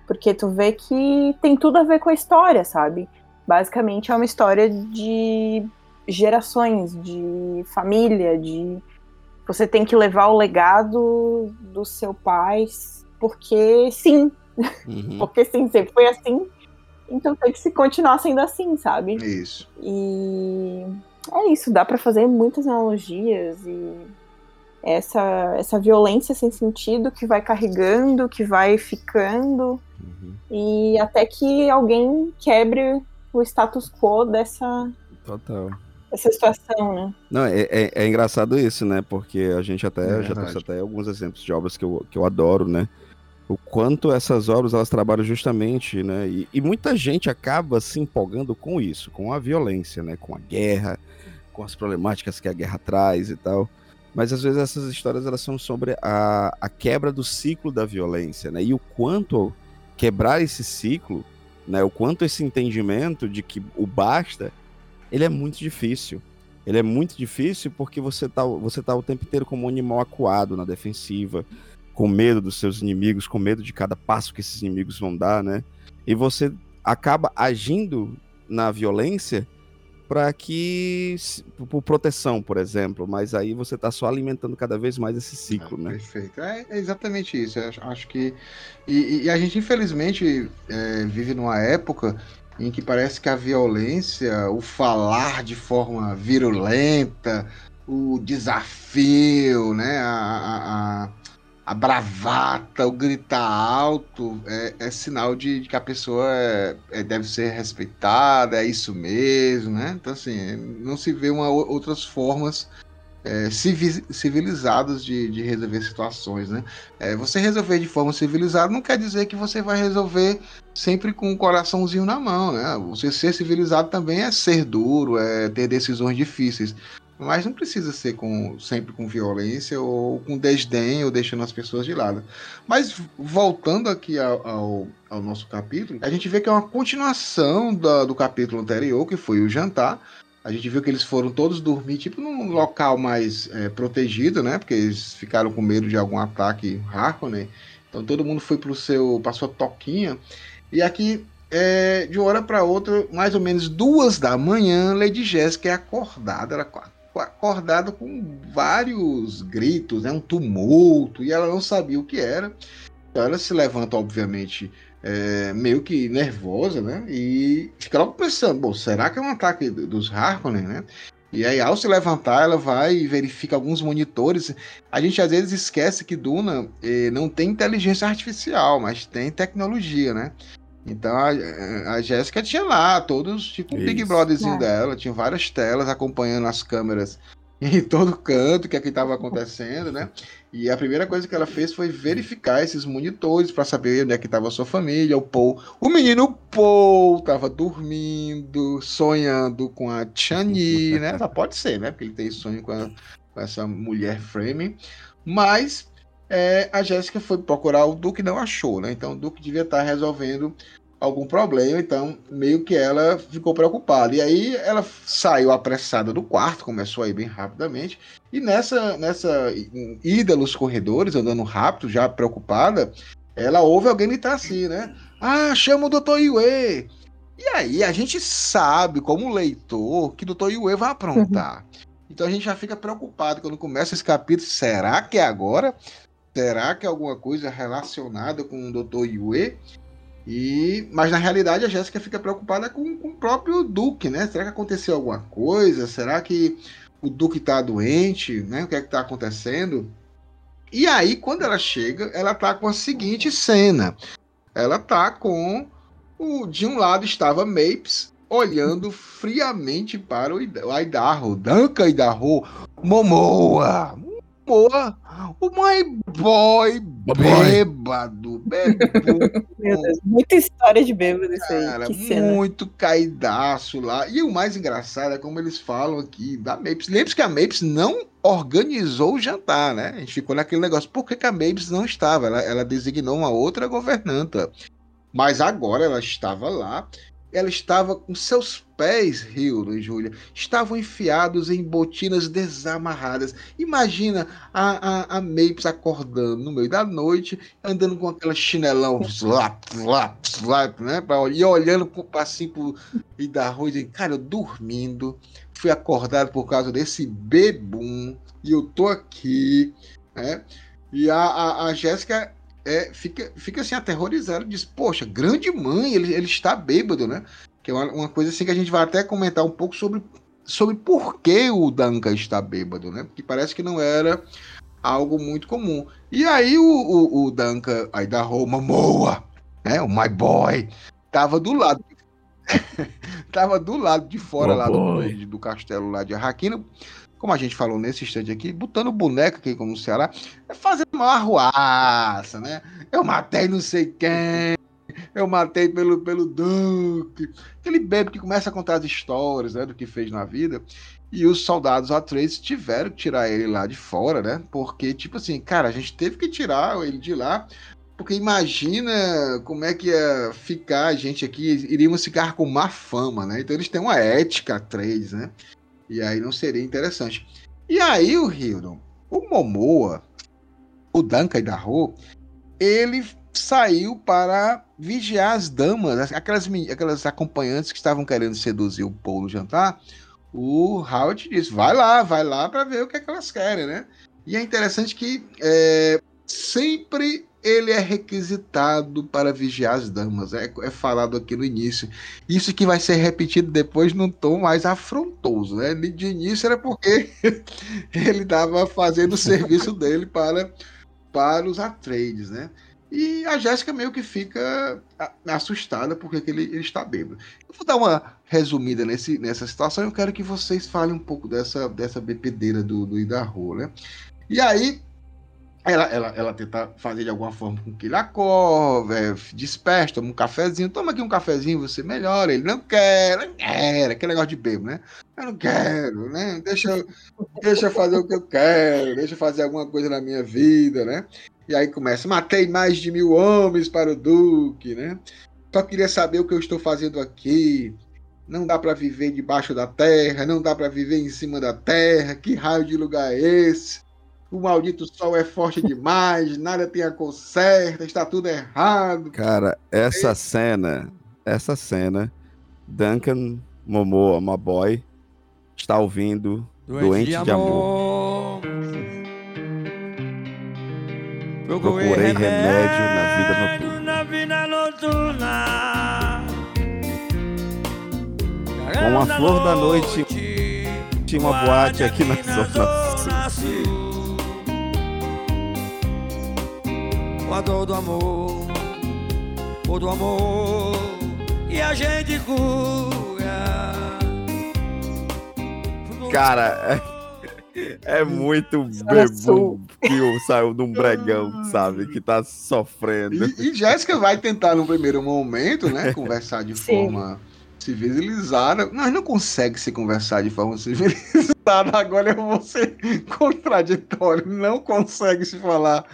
Porque tu vê que tem tudo a ver com a história, sabe? Basicamente é uma história de gerações, de família, de você tem que levar o legado do seu pai, porque sim, Uhum. porque sim, sempre foi assim. Então tem que se continuar sendo assim, sabe? Isso. E é isso, dá pra fazer muitas analogias e essa essa violência sem sentido que vai carregando, que vai ficando Uhum. e até que alguém quebre o status quo dessa, Total. dessa situação, né? Não, é, é, é engraçado isso, né? Porque a gente até É já trouxe até alguns exemplos de obras que eu, que eu adoro, né? O quanto essas obras elas trabalham justamente, né? E, e muita gente acaba se empolgando com isso, com a violência, né? Com a guerra, com as problemáticas que a guerra traz e tal. Mas às vezes essas histórias elas são sobre a, a quebra do ciclo da violência, né? E o quanto quebrar esse ciclo, né? O quanto esse entendimento de que o basta, ele é muito difícil. Ele é muito difícil porque você tá, você tá o tempo inteiro como um animal acuado na defensiva, com medo dos seus inimigos, com medo de cada passo que esses inimigos vão dar, né? E você acaba agindo na violência para que por proteção, por exemplo, mas aí você tá só alimentando cada vez mais esse ciclo, É, né? Perfeito. É, é exatamente isso. Eu acho, acho que. E, e a gente, infelizmente, é, vive numa época em que parece que a violência, o falar de forma virulenta, o desafio, né? A, a, a- a bravata, o gritar alto é, é sinal de, de que a pessoa é- é- deve ser respeitada, é isso mesmo, né? Então, assim, não se vê uma, outras formas é, civi- civilizadas de, de resolver situações, né? É, você resolver de forma civilizada não quer dizer que você vai resolver sempre com o coraçãozinho na mão, né? Você ser civilizado também é ser duro, é ter decisões difíceis. Mas não precisa ser com, sempre com violência ou com desdém ou deixando as pessoas de lado. Mas voltando aqui ao, ao, ao nosso capítulo, a gente vê que é uma continuação da, do capítulo anterior, que foi o jantar. A gente viu que eles foram todos dormir, tipo, num local mais é, protegido, né? Porque eles ficaram com medo de algum ataque Harkonnen. Então todo mundo foi pro seu, pra sua toquinha. E aqui é, de uma hora para outra, mais ou menos duas da manhã, Lady Jéssica é acordada. Ela acordada com vários gritos, né, um tumulto, e ela não sabia o que era. Então ela se levanta, obviamente, é, meio que nervosa, né? E fica logo pensando, bom, será que é um ataque dos Harkonnen, né? E aí, ao se levantar, ela vai e verifica alguns monitores. A gente às vezes esquece que Duna eh, não tem inteligência artificial, mas tem tecnologia, né? Então a, a Jéssica tinha lá todos, tipo um Big Brotherzinho é. dela, tinha várias telas acompanhando as câmeras em todo canto, o que é que estava acontecendo, né? E a primeira coisa que ela fez foi verificar esses monitores para saber onde é que estava a sua família, o Paul. O menino Paul estava dormindo, sonhando com a Chani, né? Só pode ser, né? Porque ele tem sonho com, a, com essa mulher Frame. Mas é, a Jéssica foi procurar o Duque não achou, né? Então o Duque devia estar resolvendo algum problema, então meio que ela ficou preocupada. E aí ela saiu apressada do quarto, começou a ir bem rapidamente, e nessa nessa ida nos corredores, andando rápido, já preocupada, ela ouve alguém gritar assim, né? Ah, chama o Dr. Yue! E aí a gente sabe, como leitor, que o Dr. Yue vai aprontar. Então a gente já fica preocupado quando começa esse capítulo. Será que é agora? Será que é alguma coisa relacionada com o Dr. Yue? E, mas na realidade a Jéssica fica preocupada com, com, o próprio Duque, né? Será que aconteceu alguma coisa? Será que o Duque está doente? Né? O que é que está acontecendo? E aí, quando ela chega, ela tá com a seguinte cena. Ela tá com o. De um lado estava Mapes olhando friamente para o Aidarro, Danca Idaho, Momoa, Momoa o My Boy bêbado, bêbado. Meu Deus, muita história de bêbado isso aí. Cara, muito caidaço lá. E o mais engraçado é como eles falam aqui da Mapes. Lembre-se que a Mapes não organizou o jantar, né? A gente ficou naquele negócio. Por que, que a Mapes não estava? Ela, ela designou uma outra governanta. Mas agora ela estava lá ela estava com seus pés, Hildo e Júlia, estavam enfiados em botinas desamarradas. Imagina a, a, a Mapes acordando no meio da noite, andando com aquela chinelão, slap, slap, slap, né? Pra, e olhando pro, e da rua, dizendo, cara, eu dormindo, fui acordado por causa desse bebum, e eu tô aqui, né? E a, a, a Jéssica é, fica, fica assim aterrorizado, diz, poxa, grande mãe, ele, ele está bêbado, né? Que é uma, uma, coisa assim que a gente vai até comentar um pouco sobre, sobre por que o Duncan está bêbado, né? Porque parece que não era algo muito comum. E aí o, o, o Duncan, aí da Roma, Moa, né? O My Boy, tava do lado. tava do lado de fora lá do, do, castelo lá de Arraquina, como a gente falou nesse instante aqui, botando boneca aqui como no Ceará, é fazendo uma arruaça, né? Eu matei não sei quem, eu matei pelo, pelo Duque. Aquele bebê que começa a contar as histórias né, do que fez na vida. E os soldados Atreides tiveram que tirar ele lá de fora, né? Porque, tipo assim, cara, a gente teve que tirar ele de lá porque imagina como é que ia ficar a gente aqui, iríamos ficar com má fama, né? Então eles têm uma ética três, né? E aí não seria interessante. E aí o Hildon, o Momoa, o Duncan da Ro, ele saiu para vigiar as damas, aquelas, aquelas acompanhantes que estavam querendo seduzir o Paul no jantar. O Howard disse: vai lá, vai lá para ver o que, é que elas querem, né? E é interessante que é, sempre ele é requisitado para vigiar as damas. É, é, falado aqui no início. Isso que vai ser repetido depois num tom mais afrontoso. Né? De início era porque ele estava fazendo o serviço dele para, para os Atreides. Né? E a Jéssica meio que fica assustada porque ele, ele está bêbado. Eu vou dar uma resumida nesse, nessa situação. Eu quero que vocês falem um pouco dessa, dessa bebedeira do, do Idaho, né? E aí Ela, ela, ela tenta fazer de alguma forma com que ele acorde, é, desperta, toma um cafezinho, toma aqui um cafezinho, você melhora. Ele não quer, não quer, aquele negócio de bebo, né? Eu não quero, né? Deixa, deixa eu fazer o que eu quero, deixa eu fazer alguma coisa na minha vida, né? E aí começa, matei mais de mil homens para o Duque, né? Só queria saber o que eu estou fazendo aqui. Não dá para viver debaixo da terra, não dá para viver em cima da terra. Que raio de lugar é esse? O maldito sol é forte demais, nada tem a cor certa, está tudo errado. Cara, essa cena, essa cena, Duncan Momoa, uma boy, está ouvindo Doente de amor. Procurei remédio na vida noturna. Na vida noturna. Com a flor da noite, tinha uma boate aqui na zona sul. Com a dor do amor, o do amor, e a gente cura. Cara, é, é muito bebum que saiu de um bregão, sabe? Que tá sofrendo. E, e Jéssica vai tentar, no primeiro momento, né, conversar de Sim. forma civilizada. Mas não consegue se conversar de forma civilizada. Agora eu vou ser contraditório. Não consegue se falar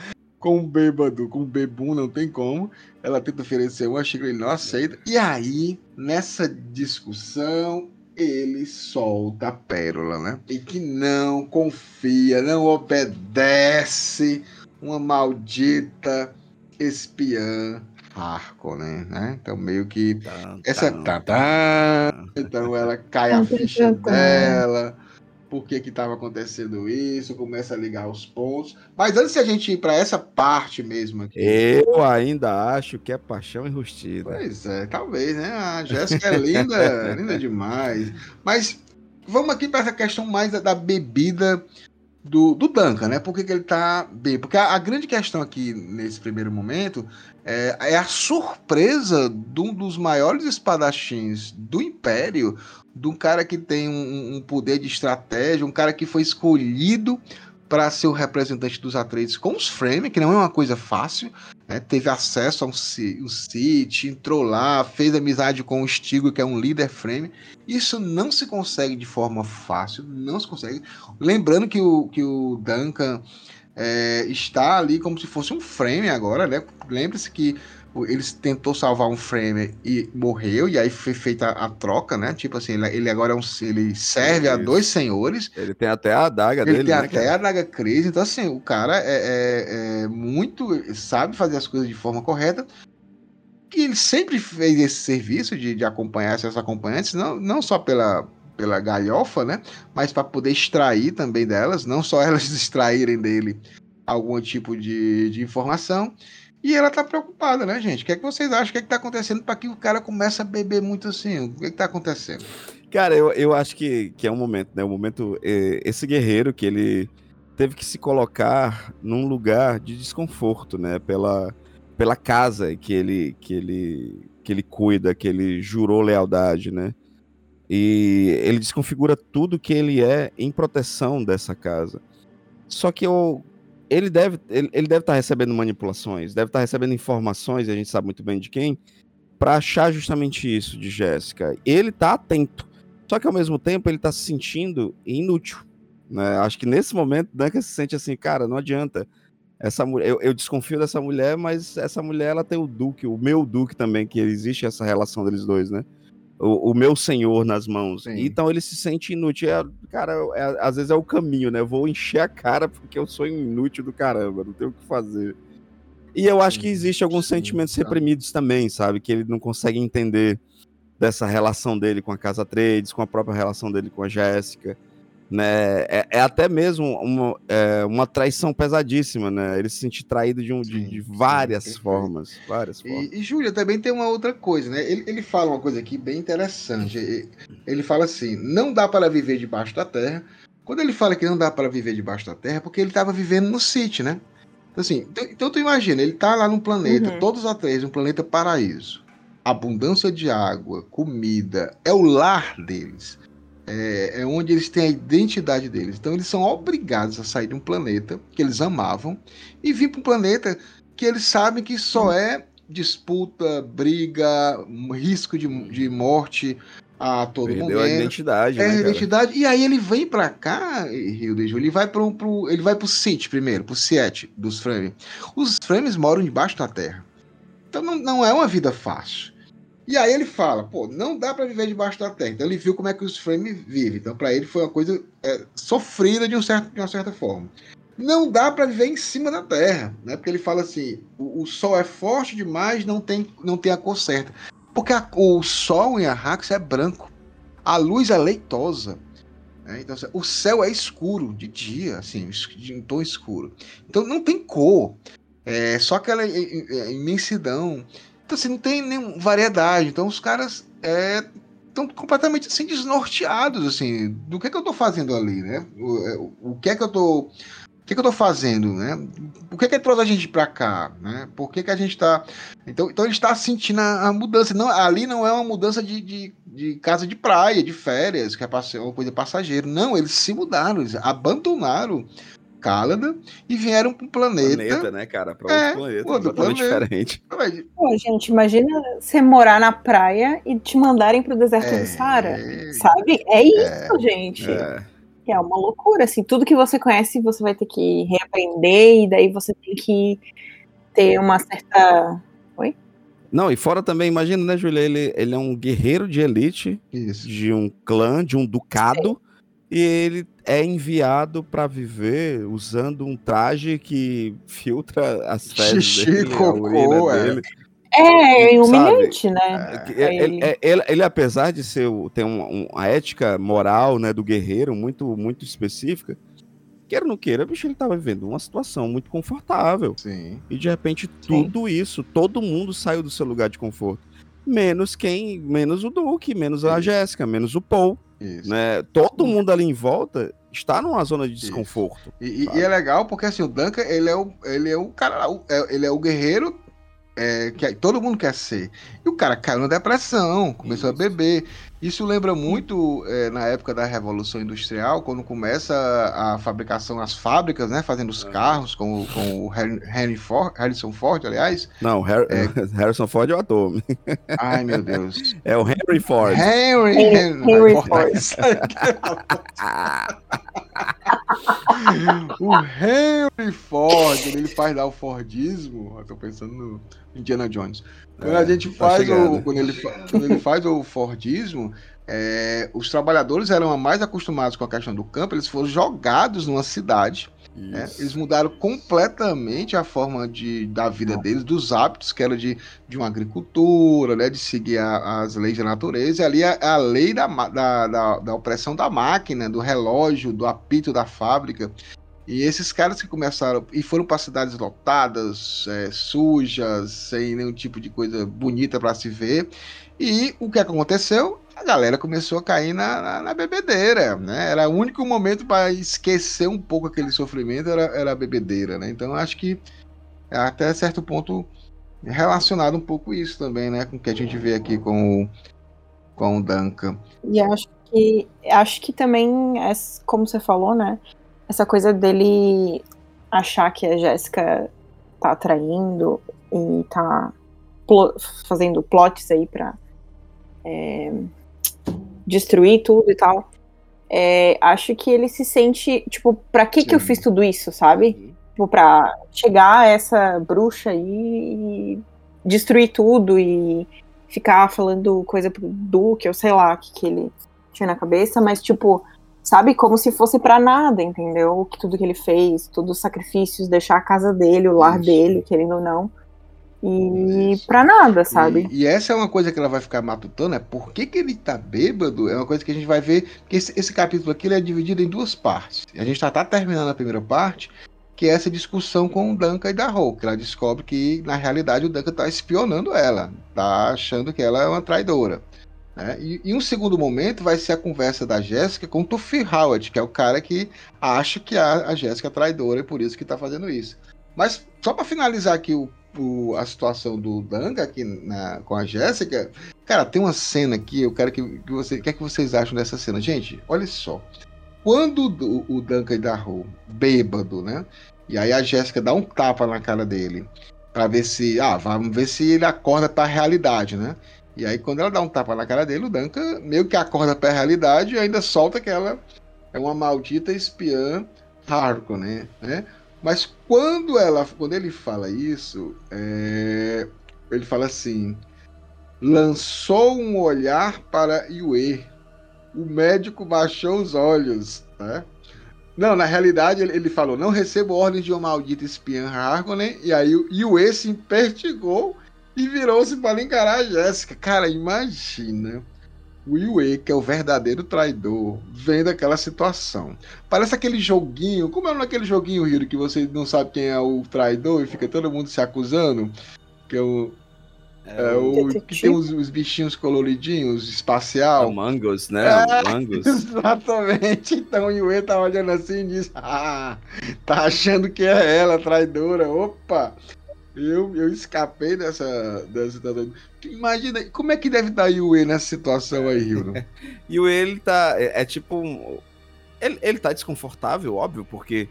com um bêbado, com um bebum, não tem como. Ela tenta oferecer uma xícara, ele não aceita. E aí, nessa discussão, ele solta a pérola, né? E que não confia, não obedece uma maldita espiã Harkonnen, né? Então meio que essa tá. tá, tá, então ela cai a ficha dela. Por que que tava acontecendo isso? Começa a ligar os pontos. Mas antes de a gente ir para essa parte mesmo aqui. Eu ainda acho que é paixão enrustida. Pois é, talvez, né? A Jéssica é linda, linda demais. Mas vamos aqui para essa questão mais da, da bebida do, do Duncan, né? Por que, que ele tá bem? Porque a, a grande questão aqui, nesse primeiro momento, é, é a surpresa de um dos maiores espadachins do Império, de um cara que tem um, um poder de estratégia, um cara que foi escolhido para ser o representante dos Atreides com os Frame, que não é uma coisa fácil, né? Teve acesso a um, um City, entrou lá, fez amizade com o Stigo, que é um líder Frame. Isso não se consegue de forma fácil, não se consegue. Lembrando que o, que o Duncan é, está ali como se fosse um frame agora, né? Lembre-se que eles tentou salvar um frame e morreu, e aí foi feita a, a troca, né? Tipo assim, ele, ele agora é um, ele serve a dois senhores. Ele tem até a adaga Ele dele, tem né, até cara? a Naga Crazy, então assim, o cara é, é- é muito. sabe fazer as coisas de forma correta. E ele sempre fez esse serviço de, de acompanhar seus acompanhantes, não, não só pela, pela galhofa, né? Mas para poder extrair também delas, não só elas extraírem dele algum tipo de, de informação. E ela tá preocupada, né, gente? O que é que vocês acham? O que é que tá acontecendo para que o cara comece a beber muito assim? O que é que tá acontecendo? Cara, eu, eu acho que, que é um momento, né? Um momento. eh, esse guerreiro que ele teve que se colocar num lugar de desconforto, né? Pela, pela casa que ele, que ele que ele cuida, que ele jurou lealdade, né? E ele desconfigura tudo que ele é em proteção dessa casa. Só que eu, ele deve ele, ele deve estar recebendo manipulações, deve estar recebendo informações, e a gente sabe muito bem de quem, para achar justamente isso de Jéssica. Ele tá atento. Só que ao mesmo tempo ele tá se sentindo inútil. Né? Acho que nesse momento Duncan se sente assim, cara, não adianta. Essa mulher, eu, eu desconfio dessa mulher, mas essa mulher ela tem o Duque, o meu Duque também, que existe essa relação deles dois, né? O, o meu senhor nas mãos. Sim. Então ele se sente inútil. É, cara, é- às vezes é o caminho, né? Eu vou encher a cara porque eu sou inútil do caramba, não tenho o que fazer. E eu acho que existe alguns sentimentos tá. reprimidos também, sabe? Que ele não consegue entender dessa relação dele com a Casa Trades, com a própria relação dele com a Jéssica, né? É, é até mesmo uma, é, uma traição pesadíssima, né? Ele se sentir traído de, um, de, Sim, de sim, várias perfeito. formas, várias formas. E, e Júlia, também tem uma outra coisa, né? Ele, ele fala uma coisa aqui bem interessante. Ele fala assim: não dá para viver debaixo da terra. Quando ele fala que não dá para viver debaixo da terra, é porque ele estava vivendo no City, né? Então, assim, então, tu imagina, ele tá lá num planeta, Uhum. todos os três, um planeta paraíso. Abundância de água, comida, é o lar deles. É, é onde eles têm a identidade deles. Então eles são obrigados a sair de um planeta que eles amavam e vir para um planeta que eles sabem que só é disputa, briga, risco de, de morte a todo Perdeu momento. a identidade, É né, a cara? identidade. E aí ele vem pra cá, Rio de Janeiro, ele vai pro, pro ele vai pro City primeiro, pro Siete dos Frames. Os Frames moram debaixo da terra. Então não, não é uma vida fácil. E aí ele fala, pô, não dá pra viver debaixo da terra. Então ele viu como é que os Frames vivem. Então pra ele foi uma coisa é, sofrida de, um certo, de uma certa forma. Não dá pra viver em cima da terra, né? Porque ele fala assim, o, o sol é forte demais, não tem, não tem a cor certa. Porque a- o sol em Arrakis é branco. A luz é leitosa. né? Então, assim, o céu é escuro de dia, assim, de um tom escuro. Então não tem cor. É só aquela i- i- i- imensidão. Então, assim, não tem nenhuma variedade. Então os caras estão completamente assim, desnorteados, assim, do que, que eu tô fazendo ali, né? O, é, o- o que é que eu tô. O que, que eu tô fazendo, né? Por que, que ele trouxe a gente pra cá, né? Por que, que a gente tá. Então, então ele está sentindo a, a mudança. Não, ali não é uma mudança de, de, de casa de praia, de férias, que é uma coisa passageira. Não, eles se mudaram, eles abandonaram Cálada e vieram para um planeta. Planeta, né, cara? Pra É, outro planeta, outro planeta. diferente. Pô, gente, imagina você morar na praia e te mandarem pro deserto É, do Saara. Sabe? É isso, gente. É. É uma loucura, assim. Tudo que você conhece, você vai ter que reaprender, e daí você tem que ter uma certa. Não, e fora também, imagina, né, Julia? Ele, ele é um guerreiro de elite, Isso. de um clã, de um ducado, e ele é enviado pra viver usando um traje que filtra as fezes Xixi, dele, a cocô, urina é. dele. É, é humilhante, né? É pra Ele, ele. é- ele- ele, apesar de ser, o- ter um- uma ética moral né, do guerreiro muito, muito específica, queira ou não queira, bicho, ele tava vivendo uma situação muito confortável. Sim. E de repente, tudo isso, todo mundo saiu do seu lugar de conforto. Menos quem? Menos o Duke, menos a Isso. Jéssica, menos o Paul. Isso. Né? Todo mundo ali em volta está numa zona de desconforto. E, e- é legal porque assim, o Duncan, ele é o, ele é o cara, é- ele é o guerreiro é, que todo mundo quer ser. E o cara caiu na depressão, começou a beber. Isso lembra muito é, na época da Revolução Industrial, quando começa a, fabricação, as fábricas, né, fazendo os carros, com, o- com o Henry, Ford, Harrison Ford, aliás. Não, Har- Harrison Ford é o ator. Ai, meu Deus. É o Henry Ford. Henry, Henry- Henry, Henry Ford. o Henry Ford, ele faz lá o Fordismo, eu tô pensando no Indiana Jones. Quando É, a gente tá faz chegando. o. Quando ele, quando ele faz o Fordismo, é, os trabalhadores eram mais acostumados com a questão do campo, eles foram jogados numa cidade. né? Eles mudaram completamente a forma de, da vida deles, dos hábitos, que era de, de uma agricultura, né, de seguir a- as leis da natureza, e ali a, a lei da, da, da, da opressão da máquina, do relógio, do apito da fábrica. E esses caras que começaram e foram para cidades lotadas, é, sujas, sem nenhum tipo de coisa bonita para se ver. E o que aconteceu? A galera começou a cair na, na, na bebedeira, né? Era o único momento para esquecer um pouco aquele sofrimento, era, era a bebedeira, né? Então acho que até certo ponto relacionado um pouco isso também, né? Com o que a gente vê aqui com o, com o Duncan. E acho que acho que também, é, como você falou, né? Essa coisa dele achar que a Jéssica tá atraindo e tá plo- fazendo plots aí pra é, destruir tudo e tal. É, acho que ele se sente, tipo, pra que que eu Sim. fiz tudo isso, sabe? Tipo, pra chegar a essa bruxa aí e destruir tudo e ficar falando coisa pro Duque, ou sei lá, o que, que ele tinha na cabeça, mas tipo, sabe, como se fosse pra nada, entendeu? O que tudo que ele fez, todos os sacrifícios, deixar a casa dele, o lar Isso. dele, querendo ou não. E pra nada, sabe? E, e essa é uma coisa que ela vai ficar matutando, é por que, que ele tá bêbado? É uma coisa que a gente vai ver, porque esse, esse capítulo aqui é dividido em duas partes. A gente tá, tá terminando a primeira parte, que é essa discussão com o Duncan e da Hulk. Ela descobre que, na realidade, o Duncan tá espionando ela, tá achando que ela é uma traidora. Né? E, e um segundo momento vai ser a conversa da Jéssica com o Tuffy Howard, que é o cara que acha que a, a Jéssica é traidora e por isso que tá fazendo isso. Mas só para finalizar aqui o, o- a situação do Danga aqui na- com a Jéssica, Cara, tem uma cena aqui, eu quero que, que você. Que é que vocês acham dessa cena? Gente, olha só. Quando o, o Duncan Darrow, bêbado, né? E aí a Jéssica dá um tapa na cara dele. Pra ver se. Ah, vamos ver se ele acorda pra realidade, né? E aí, quando ela dá um tapa na cara dele, o Duncan meio que acorda pra realidade e ainda solta que ela é uma maldita espiã Harkonnen, né? Mas quando ela, quando ele fala isso, é, ele fala assim: lançou um olhar para Yue. O médico baixou os olhos, né? Não, na realidade ele, ele falou: não recebo ordens de uma maldita espiã Harkonnen. E aí Yue se impertigou e virou-se para encarar a Jéssica. Cara, imagina o Yue, que é o verdadeiro traidor, vendo aquela situação. Parece aquele joguinho. Como é naquele joguinho, Rio, que você não sabe quem é o traidor e fica todo mundo se acusando? Que é o. É, é o que tem os, os, bichinhos coloridinhos, espacial. É o né? É, Exatamente. Então o Yue tá olhando assim e diz: Ah, tá achando que é ela, traidora. Opa! Eu, eu escapei dessa, dessa situação. Imagina, como é que deve estar o Yue nessa situação aí, Rio? Yue, ele tá. É, é tipo. Ele, ele tá desconfortável, óbvio, porque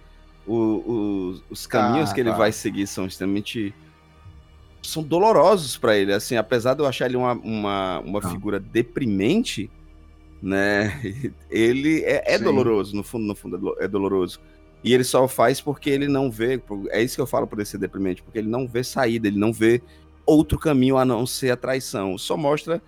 o, o, os caminhos ah, que ele tá. vai seguir são extremamente. São dolorosos para ele. Assim, apesar de eu achar ele uma, uma, uma ah. figura deprimente, né? Ele é, é doloroso, no fundo, no fundo é doloroso. E ele só faz porque ele não vê. É isso que eu falo por esse deprimente, porque ele não vê saída, ele não vê outro caminho a não ser a traição. Só mostra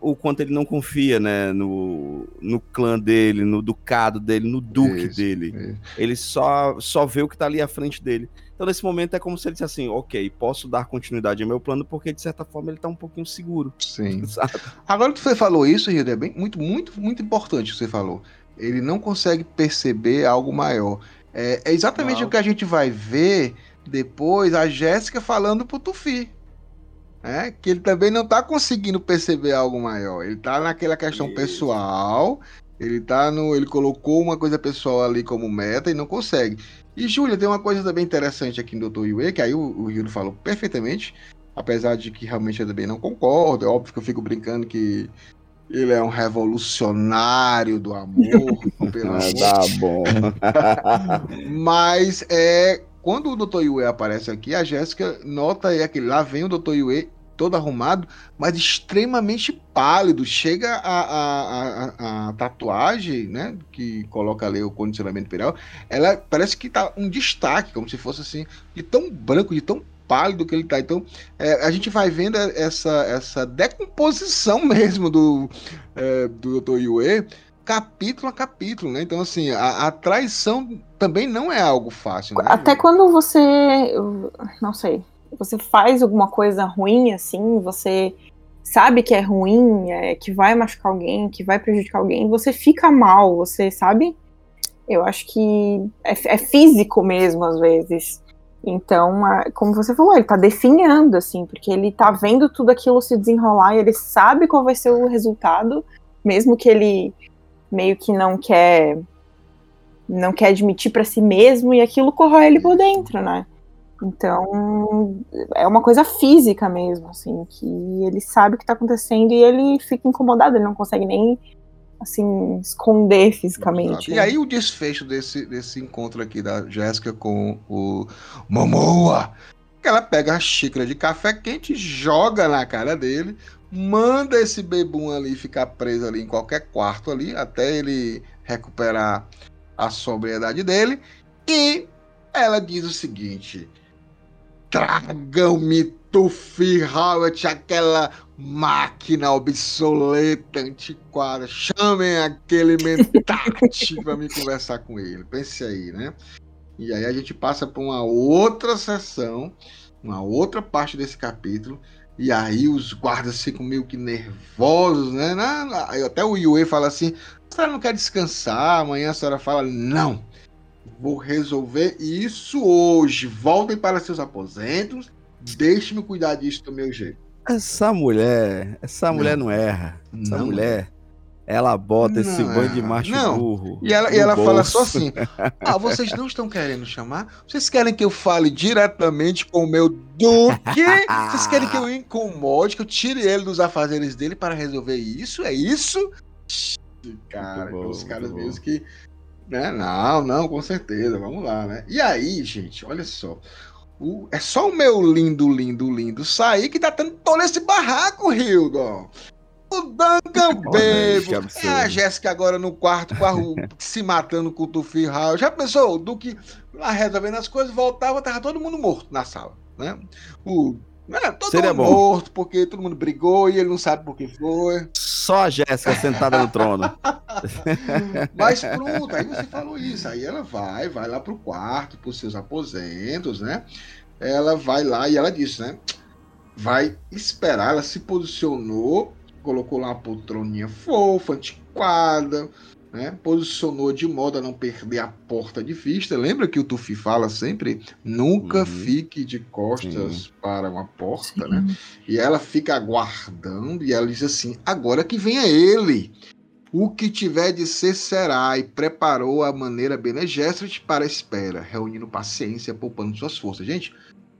o quanto ele não confia, né, no, no clã dele, no ducado dele, no duque isso, dele. Isso. Ele só, só vê o que tá ali à frente dele. Então, nesse momento, é como se ele dissesse assim, ok, posso dar continuidade ao meu plano, porque, de certa forma, ele tá um pouquinho seguro. Sim. Sabe? Agora que você falou isso, Hilda, é bem, muito, muito, muito importante o que você falou. Ele não consegue perceber algo maior. É, é exatamente Não. o que a gente vai ver depois a Jéssica falando pro Tufi. É, que ele também não tá conseguindo perceber algo maior. Ele tá naquela questão Isso. pessoal. Ele tá no. Ele colocou uma coisa pessoal ali como meta e não consegue. E, Júlia, tem uma coisa também interessante aqui no Dr. Yue, que aí o, o Rio falou perfeitamente. Apesar de que realmente eu também não concordo. É óbvio que eu fico brincando que ele é um revolucionário do amor. pelo ah, Tá bom. Mas é, quando o Dr. Yue aparece aqui, a Jéssica nota é que lá vem o Dr. Yue todo arrumado, mas extremamente pálido. Chega a, a, a, a, tatuagem, né, que coloca ali o condicionamento imperial, ela parece que tá um destaque, como se fosse assim, de tão branco, de tão pálido que ele tá. Então, é, a gente vai vendo essa, essa decomposição mesmo do, é, do Dr. Yue, capítulo a capítulo, né? Então, assim, a, a traição também não é algo fácil, né? Até quando você, não sei, você faz alguma coisa ruim, assim, você sabe que é ruim, é, que vai machucar alguém, que vai prejudicar alguém, você fica mal, você sabe? Eu acho que é, é físico mesmo, às vezes. Então, como você falou, ele tá definhando, assim, porque ele tá vendo tudo aquilo se desenrolar e ele sabe qual vai ser o resultado, mesmo que ele meio que não quer não quer admitir para si mesmo e aquilo corrói ele por dentro, né? Então, é uma coisa física mesmo, assim, que ele sabe o que tá acontecendo e ele fica incomodado, ele não consegue nem assim, esconder fisicamente. E né? aí o desfecho desse, desse encontro aqui da Jéssica com o Momoa, ela pega a xícara de café quente, joga na cara dele, manda esse bebum ali ficar preso ali em qualquer quarto ali, até ele recuperar a sobriedade dele, e ela diz o seguinte: tragam-me Tufi Howard, aquela máquina obsoleta, antiquada. Chamem aquele mentarte para me conversar com ele. Pense aí, né? E aí a gente passa para uma outra sessão, uma outra parte desse capítulo. E aí os guardas ficam meio que nervosos, né? Até o Yue fala assim: a senhora não quer descansar? Amanhã a senhora fala: não, vou resolver isso hoje. Voltem para seus aposentos, deixe-me cuidar disso do meu jeito. Essa mulher, essa mulher não, não erra. Essa não mulher, Ela bota esse Não, bando de macho não. burro. E ela, e ela fala só assim: Ah, vocês não estão querendo chamar? Vocês querem que eu fale diretamente com o meu Duque? Vocês querem que eu incomode, que eu tire ele dos afazeres dele para resolver isso? É isso? Cara, bom, os caras mesmo que. Né? Não, não, com certeza, vamos lá, né? E aí, gente, olha só. O- é só o meu lindo, lindo, lindo sair que tá tendo todo esse barraco, Hildon. O Duncan que bebo. É a Jéssica agora no quarto com a Ru se matando com o Tufi Raul. Já pensou? O Duque lá resolvendo as coisas, voltava, tava todo mundo morto na sala, né? O, né, todo Seria mundo bom. morto, porque todo mundo brigou e ele não sabe por que foi. Só a Jéssica sentada no trono. Mas pronto, aí você falou isso. Aí ela vai, vai lá pro quarto, pros seus aposentos, né? Ela vai lá e ela disse, né? Vai esperar, ela se posicionou, colocou lá uma poltroninha fofa, antiquada, né? Posicionou de modo a não perder a porta de vista. Lembra que o Tufi fala sempre? Nunca Uhum. fique de costas Sim. para uma porta, né? E ela fica aguardando e ela diz assim: agora que venha ele. O que tiver de ser será, e preparou a maneira Bene Gesserit para a espera, reunindo paciência, poupando suas forças. Gente,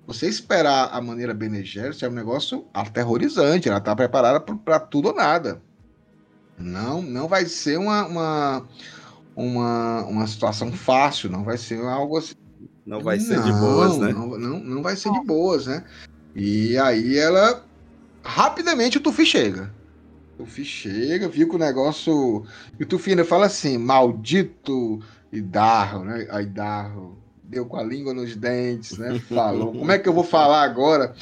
você esperar a maneira Bene Gesserit é um negócio aterrorizante, ela está preparada para tudo ou nada. Não, não vai ser uma, uma, uma, uma situação fácil, não vai ser algo assim. Não vai ser de Não, boas, né? Não, não, não vai ser de boas, né? E aí ela. Rapidamente o Tufi chega. O Tufi chega, viu que o negócio. E o Tufi ainda fala assim: maldito Idarro, né? A Idarro deu com a língua nos dentes, né? Falou. Como é que eu vou falar agora?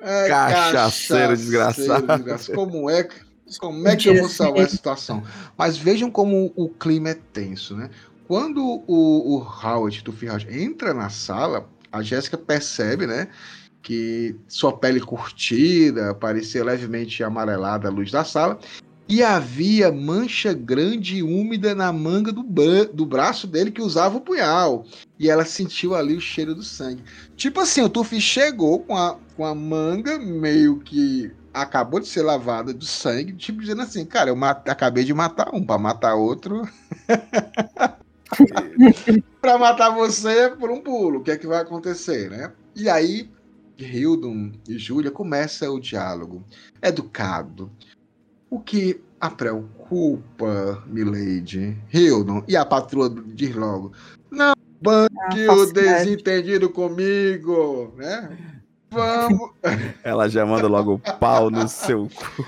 É, Cachaceiro desgraçado. desgraçado. Como é que. Como é que eu vou salvar essa situação? Mas vejam como o clima é tenso, né? Quando o, o Howard, Tufi Howard, entra na sala, a Jéssica percebe, né? Que sua pele curtida, parecia levemente amarelada à luz da sala, e havia mancha grande e úmida na manga do, bra- do braço dele que usava o punhal. E ela sentiu ali o cheiro do sangue. Tipo assim, o Tufi chegou com a, com a manga meio que acabou de ser lavada do sangue, tipo dizendo assim, cara, eu acabei de matar um, pra matar outro. pra matar você por um pulo, o que é que vai acontecer, né? E aí, Hildon e Júlia começa o diálogo educado. O que a preocupa, Milady? Hildon e a patroa diz logo: Não banque Ah, o desentendido comigo, né? Vamos. Ela já manda logo o pau no seu cu.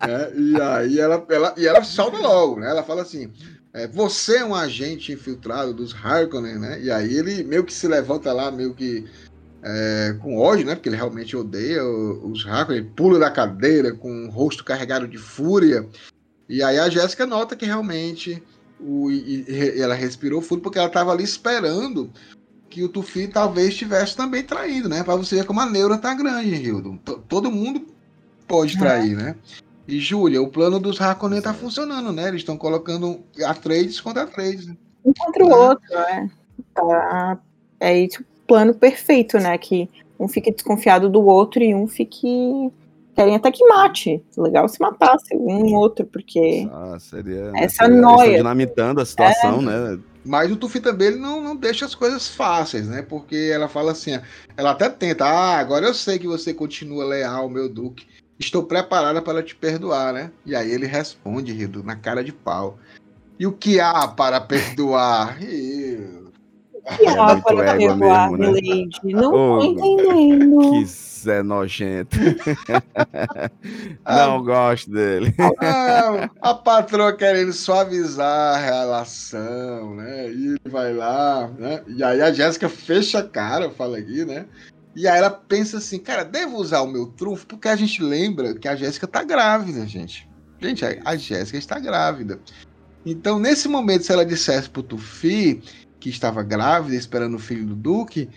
É, e aí ela, ela, e ela solta logo, né? Ela fala assim: é, você é um agente infiltrado dos Harkonnen, né? E aí ele meio que se levanta lá, meio que é, com ódio, né? Porque ele realmente odeia os Harkonnen, ele pula da cadeira com o rosto carregado de fúria. E aí a Jéssica nota que realmente o, e- e ela respirou fundo porque ela estava ali esperando que o Tufi talvez estivesse também traído, né? Pra você ver como a neura tá grande, Hildon. T- Todo mundo pode trair, né? E, Júlia, o plano dos Harkonnen tá funcionando, né? Eles estão colocando Atreides contra Atreides. né? Um contra o outro, né? Tá, é isso, o plano perfeito, né? Que um fique desconfiado do outro e um fique. Querem até que mate. Legal se matasse um outro, porque. Ah, seria. Essa seria- noia. dinamitando a situação, né? Mas o Tufi também ele não, não deixa as coisas fáceis, né? Porque ela fala assim, ela até tenta, ah, agora eu sei que você continua leal, meu Duque. Estou preparada para te perdoar, né? E aí ele responde, Rido, na cara de pau. E o que há para perdoar? Ih, Que É para égua perdoar, mesmo, né? Milady? Não Ô, tô entendendo. Que Zé nojento. Não gosto dele. Ah, a patroa querendo suavizar a relação, né? E ele vai lá, né? E aí a Jéssica fecha a cara, fala aqui, né? E aí ela pensa assim, cara, devo usar o meu trunfo? Porque a gente lembra que a Jéssica tá grávida, gente. Gente, a, a Jéssica está grávida. Então, nesse momento, se ela dissesse pro Tufi que estava grávida, esperando o filho do Duque,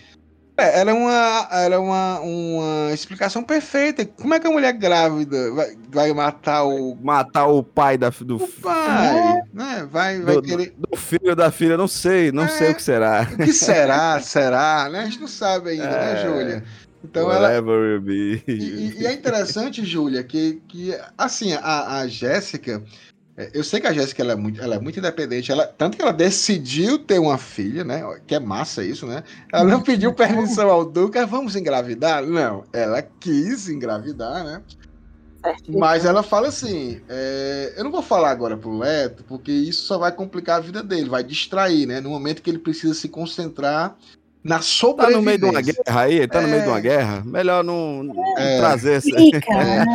é, era uma, era uma, uma explicação perfeita. Como é que a mulher grávida vai, vai matar o Matar o pai da, do, o pai, né? Vai, vai do, querer. do filho da filha, não sei, não É. sei o que será. O que será? Será? Né? A gente não sabe ainda, né, É. Júlia? Então ela, Whatever will be. e, e- é interessante, Júlia, que, que assim, a, a Jéssica, é, eu sei que a Jéssica ela é, muito, ela é muito independente, ela, tanto que ela decidiu ter uma filha, né? Que é massa isso, né? Ela não pediu permissão ao Duca, vamos engravidar? Não, ela quis engravidar, né? Mas ela fala assim: é, eu não vou falar agora pro Leto, porque isso só vai complicar a vida dele, vai distrair, né? No momento que ele precisa se concentrar na Tá sobrevivência. no meio de uma guerra aí? Tá no meio É. de uma guerra? Melhor não não É. trazer esse. Fica, né?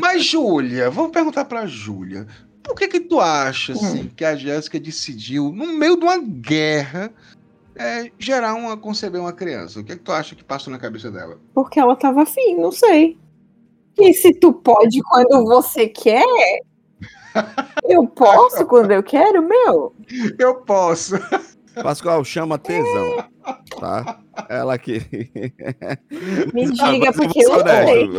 Mas, Júlia, vamos perguntar pra Júlia. Por que que tu acha, assim, que a Jéssica decidiu, no meio de uma guerra, é, gerar uma, conceber uma criança? O que que tu acha que passou na cabeça dela? Porque ela tava afim, não sei. E se tu pode quando você quer, eu posso quando eu quero, meu. Eu posso. Pascoal, chama tesão. Tá? Ela que. Me Ah, diga, porque eu eu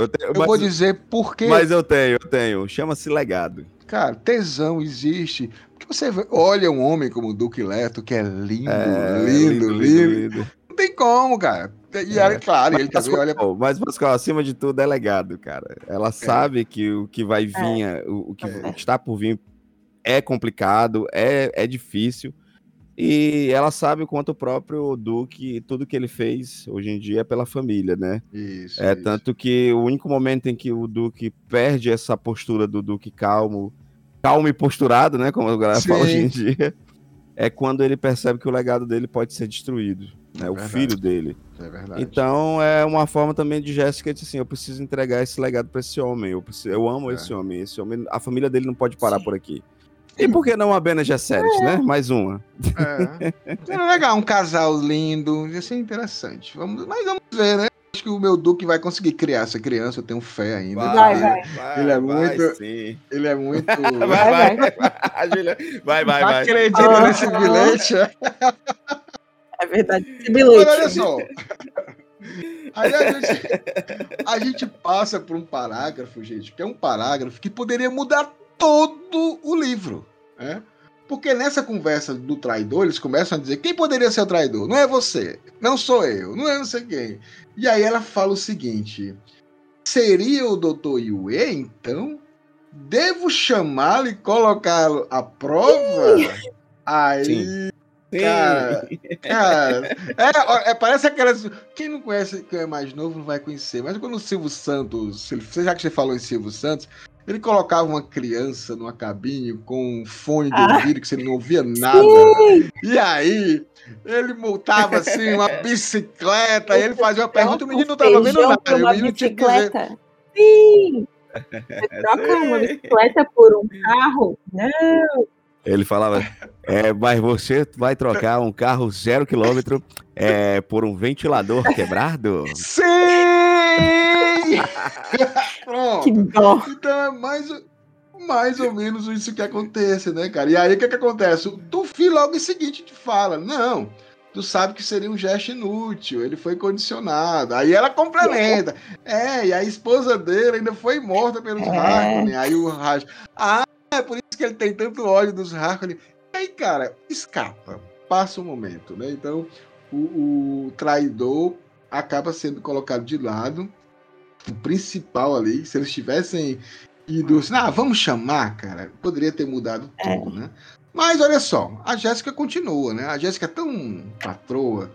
tenho- Eu mas, vou dizer por quê. mas eu tenho, eu tenho. Chama-se legado. Cara, tesão existe. Porque você olha um homem como o Duque Leto, que é lindo, É, lindo, lindo, Não tem como, cara. E É. claro, ele Mas, também olha. Mas, Pascoal, acima de tudo, é legado, cara. Ela sabe que o que vai vir, é, o, o que É. está por vir é complicado, é, é difícil. E ela sabe o quanto o próprio Duque, tudo que ele fez hoje em dia é pela família, né? Isso. É isso. tanto que o único momento em que o Duque perde essa postura do Duque calmo, calmo e posturado, né? Como a galera fala Sim. hoje em dia, é quando ele percebe que o legado dele pode ser destruído, né? É o verdade. filho dele. É verdade. Então é uma forma também de Jéssica de assim, eu preciso entregar esse legado para esse homem. Eu, preciso, eu amo É. esse homem. Esse homem, a família dele não pode parar por aqui. E por que não a Bene Gesserit, né? Mais uma. É. É legal, um casal lindo, ia ser interessante. Vamos, mas vamos ver, né? Acho que o meu Duque vai conseguir criar essa criança, eu tenho fé ainda. Vai, porque vai. Ele é muito- sim. Ele é muito. Vai, Vai, vai, vai, vai, vai, vai. Acredita Ah. nesse bilhete. é? É verdade. Esse Mas bilhete. olha só. Aí a gente, a gente passa por um parágrafo, gente, que é um parágrafo que poderia mudar todo o livro. Né? Porque nessa conversa do traidor, eles começam a dizer: quem poderia ser o traidor? Não é você, não sou eu, não é não sei quem. E aí ela fala o seguinte: seria o Dr. Yue, então? Devo chamá-lo e colocá-lo à prova? Aí Sim. Cara, cara, é, é, parece aquelas. Quem não conhece, quem é mais novo, não vai conhecer. Mas quando o Silvio Santos, você- já que você falou em Silvio Santos, ele colocava uma criança numa cabine com um fone de Ah. ouvido que você não ouvia nada. E aí, ele multava assim uma bicicleta, ele fazia uma pergunta, o menino não tava vendo Feijão nada. por aí O uma menino tinha que dizer. bicicleta. Sim! Você troca uma bicicleta por um carro? Não! Ele falava, é, mas você vai trocar um carro zero quilômetro é, por um ventilador quebrado? Sim! Pronto. Que dó! Então é mais, mais ou menos isso que acontece, né, cara? E aí o que, que acontece? O Tufi logo em seguinte te fala: não, tu sabe que seria um gesto inútil, ele foi condicionado. Aí ela complementa. É, e a esposa dele ainda foi morta pelos É. Harkonnen. Aí o Raj. Ah, é por isso que ele tem tanto ódio dos Harkonnen. E aí, cara, escapa. Passa o momento, né? Então, o, o traidor acaba sendo colocado de lado. O principal ali, se eles tivessem ido assim, ah, vamos chamar, cara, poderia ter mudado É. tudo, né? Mas olha só, a Jéssica continua, né? A Jéssica é tão patroa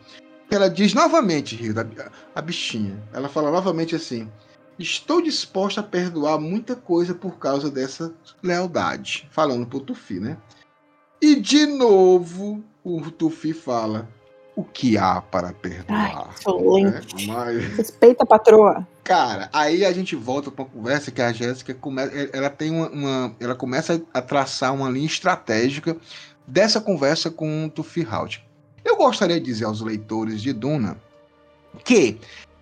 que ela diz novamente, Rio, a, a bichinha, ela fala novamente assim: Estou disposta a perdoar muita coisa por causa dessa lealdade. Falando pro Tufi, né? E de novo, o Tufi fala: O que há para perdoar? Excelente. Né? Mas. Respeita a patroa. Cara, aí a gente volta para uma conversa que a Jéssica começa, ela tem uma, uma- ela começa a traçar uma linha estratégica dessa conversa com o Tufi Halt. Eu gostaria de dizer aos leitores de Duna que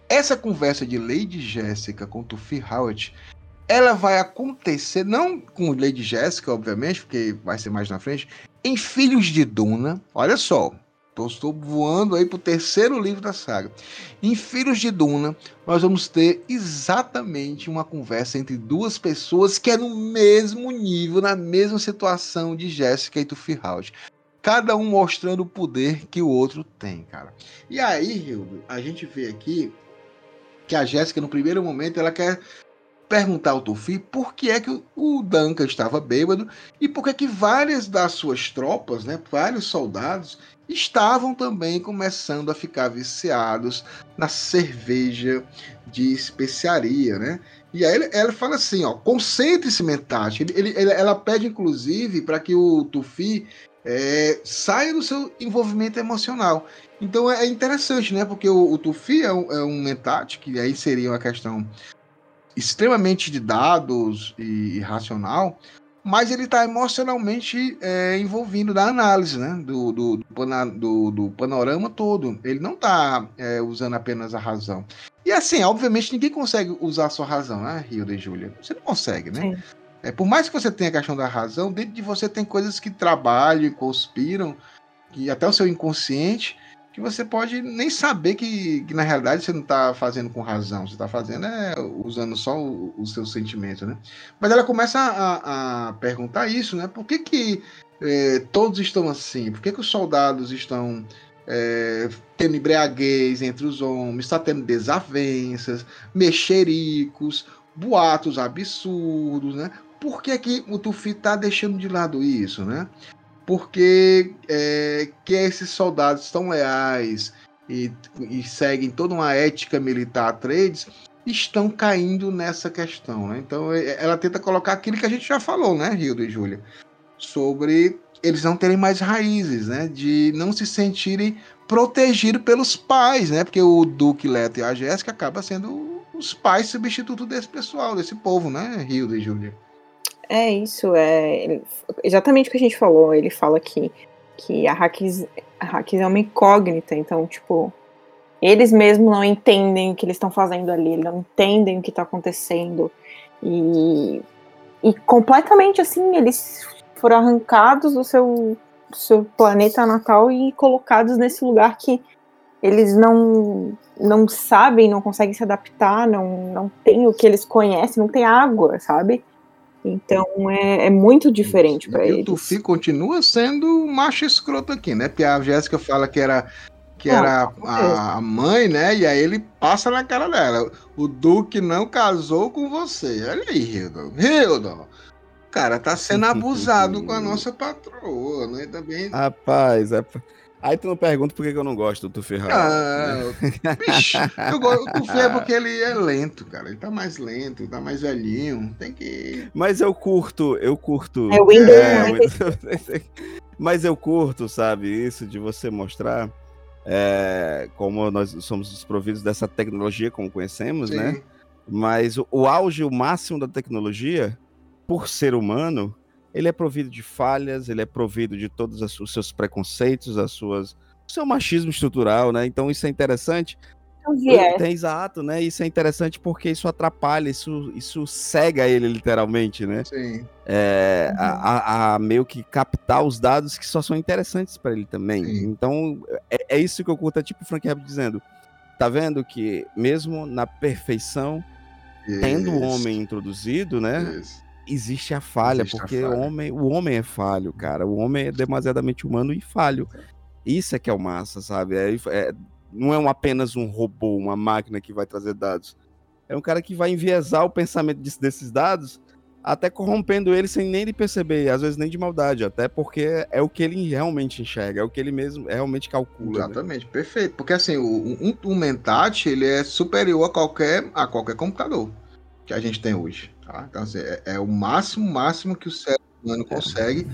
essa conversa de Lady Jéssica com Tufi Halt, ela vai acontecer não com Lady Jéssica, obviamente, porque vai ser mais na frente, em Filhos de Duna. Olha só, tô- estou voando aí pro terceiro livro da saga. Em Filhos de Duna, nós vamos ter exatamente uma conversa entre duas pessoas que é no mesmo nível, na mesma situação de Jéssica e Tufi House. Cada um mostrando o poder que o outro tem, cara. E aí, Hildo, a gente vê aqui que a Jéssica, no primeiro momento, ela quer perguntar ao Tufi por que é que o Duncan estava bêbado e por que é que várias das suas tropas, né, vários soldados, estavam também começando a ficar viciados na cerveja de especiaria, né? E aí ela fala assim, ó, concentre-se, Mentate. Ele, ele, ela pede, inclusive, para que o Tufi é, saia do seu envolvimento emocional. Então é interessante, né? Porque o, o Tufi é um, é um Mentate, que aí seria uma questão extremamente de dados e racional, mas ele está emocionalmente é, envolvido na análise né, do, do, do, do, panorama todo. Ele não está é, usando apenas a razão. E assim, obviamente, ninguém consegue usar a sua razão, né, Rio de Júlia? Você não consegue, né? É, por mais que você tenha a questão da razão, dentro de você tem coisas que trabalham, conspiram, que até o seu inconsciente, que você pode nem saber que, que na realidade você não está fazendo com razão, você está fazendo é usando só o, o seu sentimento, né? Mas ela começa a, a perguntar isso, né? Por que, que é, todos estão assim? Por que, que os soldados estão é, tendo embriaguez entre os homens, está tendo desavenças, mexericos, boatos absurdos, né? Por que, que o Tufi está deixando de lado isso, né? Porque é, que esses soldados tão leais e, e, seguem toda uma ética militar trades estão caindo nessa questão. Né? Então é, ela tenta colocar aquilo que a gente já falou, né, Rio e Júlia, sobre eles não terem mais raízes, né, de não se sentirem protegidos pelos pais, né, porque o Duque Leto e a Jéssica acabam sendo os pais substitutos desse pessoal, desse povo, né, Rio e Júlia. É isso, é exatamente o que a gente falou. Ele fala que, que a Hacks, a é uma incógnita, então, tipo, eles mesmos não entendem o que eles estão fazendo ali, não entendem o que está acontecendo. E, e completamente assim, eles foram arrancados do seu, do seu planeta natal e colocados nesse lugar que eles não não sabem, não conseguem se adaptar, não, não tem o que eles conhecem, não tem água, sabe? Então é, é muito diferente para eles. E o Tufi continua sendo macho escroto aqui, né? Porque a Jéssica fala que era que ah, era a, a, mãe, né? E aí ele passa na cara dela. O Duque não casou com você. Olha aí, Hildo. Hildo! Cara, tá sendo abusado com a nossa patroa, né? Também. Rapaz, é. Aí tu não pergunta por que eu não gosto do Tufi Ah, bicho, eu gosto, o Tufi é porque ele é lento, cara. Ele tá mais lento, tá mais velhinho. Tem que. Mas eu curto, eu curto. É o Windows. É, mas eu curto, sabe, isso de você mostrar é, como nós somos desprovidos dessa tecnologia como conhecemos, né? Sim. né? Mas o, o auge, o máximo da tecnologia, por ser humano, ele é provido de falhas, ele é provido de todos os seus preconceitos, as suas, o seu machismo estrutural, né? Então isso é interessante. É. Tem exato, né? Isso é interessante porque isso atrapalha, isso, isso cega ele literalmente, né? Sim. É, uhum. a, a, meio que captar os dados que só são interessantes para ele também. Sim. Então é, é, isso que eu curto, é tipo o Frank Herbert dizendo. Tá vendo que mesmo na perfeição, isso. tendo o homem introduzido, né? Isso existe a falha, existe porque a falha. O, homem, o homem é falho, cara. O homem é demasiadamente humano e falho. Isso é que é o massa, sabe? É, é, não é um, apenas um robô, uma máquina que vai trazer dados. É um cara que vai enviesar o pensamento desses dados, até corrompendo ele sem nem ele perceber, às vezes nem de maldade, até porque é o que ele realmente enxerga, é o que ele mesmo realmente calcula. Né? Exatamente, né? perfeito. Porque assim, o, um, um Mentat, ele é superior a qualquer, a qualquer computador que a gente tem hoje. Tá? Então, assim, é, é, o máximo, máximo que o cérebro humano consegue.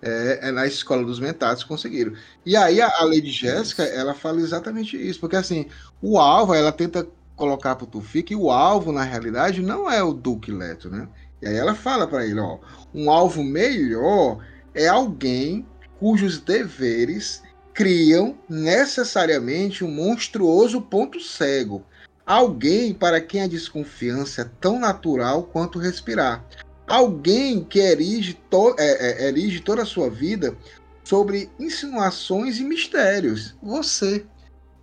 É, é, na escola dos mentais conseguiram. E aí a, a Lady Jéssica, ela fala exatamente isso, porque assim, o alvo, ela tenta colocar pro Tufi que o alvo, na realidade, não é o Duque Leto, né? E aí ela fala para ele, ó, um alvo melhor é alguém cujos deveres criam necessariamente um monstruoso ponto cego, Alguém para quem a desconfiança é tão natural quanto respirar. Alguém que erige, to é, é, erige toda a sua vida sobre insinuações e mistérios. Você.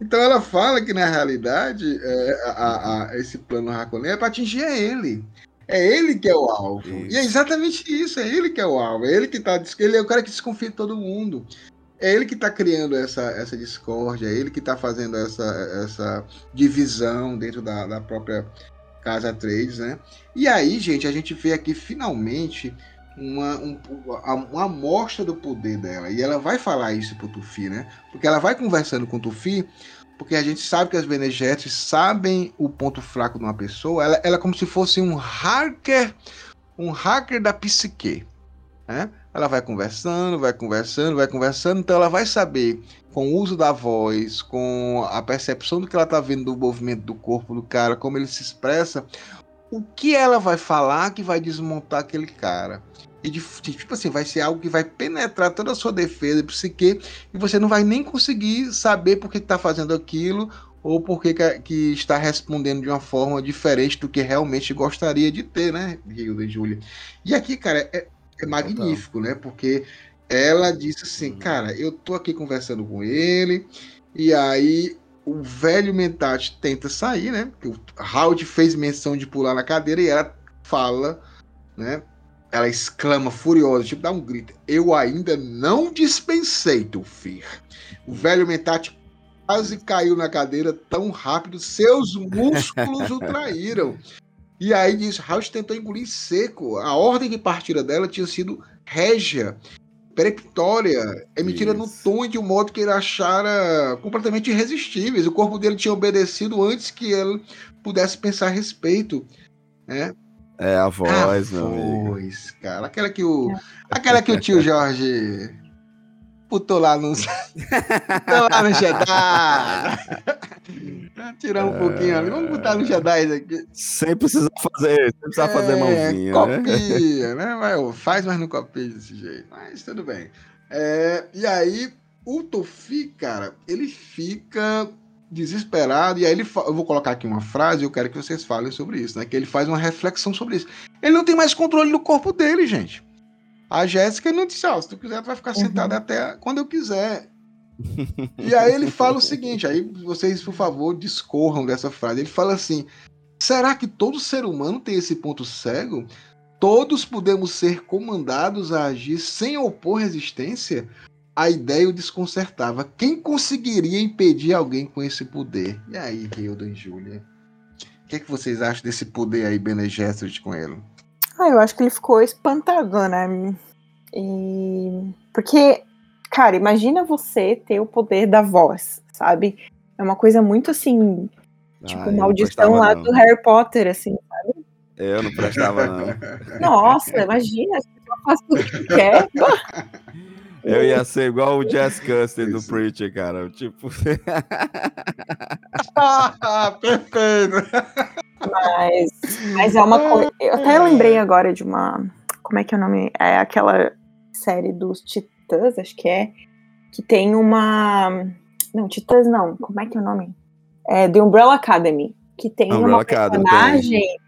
Então ela fala que na realidade é, a, a, esse plano Raconé é para atingir ele. É ele que é o alvo. Isso. E é exatamente isso, é ele que é o alvo. É ele que tá. Ele é o cara que desconfia de todo mundo. É ele que tá criando essa, essa discórdia, é ele que tá fazendo essa, essa divisão dentro da, da própria Casa Trades, né? E aí, gente, a gente vê aqui finalmente uma, um, uma amostra do poder dela. E ela vai falar isso pro Tufi, né? Porque ela vai conversando com o Tufi, porque a gente sabe que as Bene sabem o ponto fraco de uma pessoa. Ela, ela é como se fosse um hacker, um hacker da psique, né? Ela vai conversando, vai conversando, vai conversando, então ela vai saber, com o uso da voz, com a percepção do que ela tá vendo do movimento do corpo do cara, como ele se expressa, o que ela vai falar que vai desmontar aquele cara. E de, tipo assim, vai ser algo que vai penetrar toda a sua defesa, psique, e você não vai nem conseguir saber por que está fazendo aquilo ou por que, que, está respondendo de uma forma diferente do que realmente gostaria de ter, né, Hilda e Júlia? E aqui, cara, é, é magnífico, né? Porque ela disse assim, uhum. cara, eu tô aqui conversando com ele, e aí o velho Mentat tenta sair, né? O Howard fez menção de pular na cadeira e ela fala, né? Ela exclama furiosa, tipo, dá um grito. Eu ainda não dispensei, Tufir. O velho Mentat quase caiu na cadeira tão rápido, seus músculos o traíram. E aí diz, House tentou engolir seco. A ordem de partida dela tinha sido régia, peremptória, emitida Isso. no tom de um modo que ele achara completamente irresistíveis. O corpo dele tinha obedecido antes que ele pudesse pensar a respeito. Né? É a voz, a meu voz, amigo. cara. Aquela que o, aquela que o tio Jorge putou lá no, putou lá no Jedi. Tirar um é... pouquinho ali. Vamos botar no Jedi aqui. Sem precisar fazer, sem precisar é, fazer mãozinha. Copia, né? né? Faz, mas não copia desse jeito. Mas tudo bem. É, e aí, o Tofi, cara, ele fica desesperado, e aí ele eu vou colocar aqui uma frase, eu quero que vocês falem sobre isso, né? Que ele faz uma reflexão sobre isso. Ele não tem mais controle do corpo dele, gente. A Jéssica não disse, ó, oh, se tu quiser, tu vai ficar uhum. sentada até quando eu quiser. e aí ele fala o seguinte, aí vocês, por favor, discorram dessa frase. Ele fala assim: será que todo ser humano tem esse ponto cego? Todos podemos ser comandados a agir sem opor resistência? a ideia o desconcertava. Quem conseguiria impedir alguém com esse poder? E aí, Hilda e Júlia? O que, é que vocês acham desse poder aí, Bene Gesserit, com ele? Ah, eu acho que ele ficou espantado, né? E... Porque, cara, imagina você ter o poder da voz, sabe? É uma coisa muito assim, tipo, ah, maldição lá não. do Harry Potter, assim, sabe? Eu não prestava, não. Nossa, imagina, você faz o que quer. Eu ia ser igual o Jazz Custer do Preacher, cara. Tipo. Perfeito! Mas, mas é uma coisa. Eu até lembrei agora de uma. Como é que é o nome? É aquela série dos Titãs, acho que é. Que tem uma. Não, Titãs não. Como é que é o nome? É The Umbrella Academy. Que tem Umbrella uma personagem. Academy,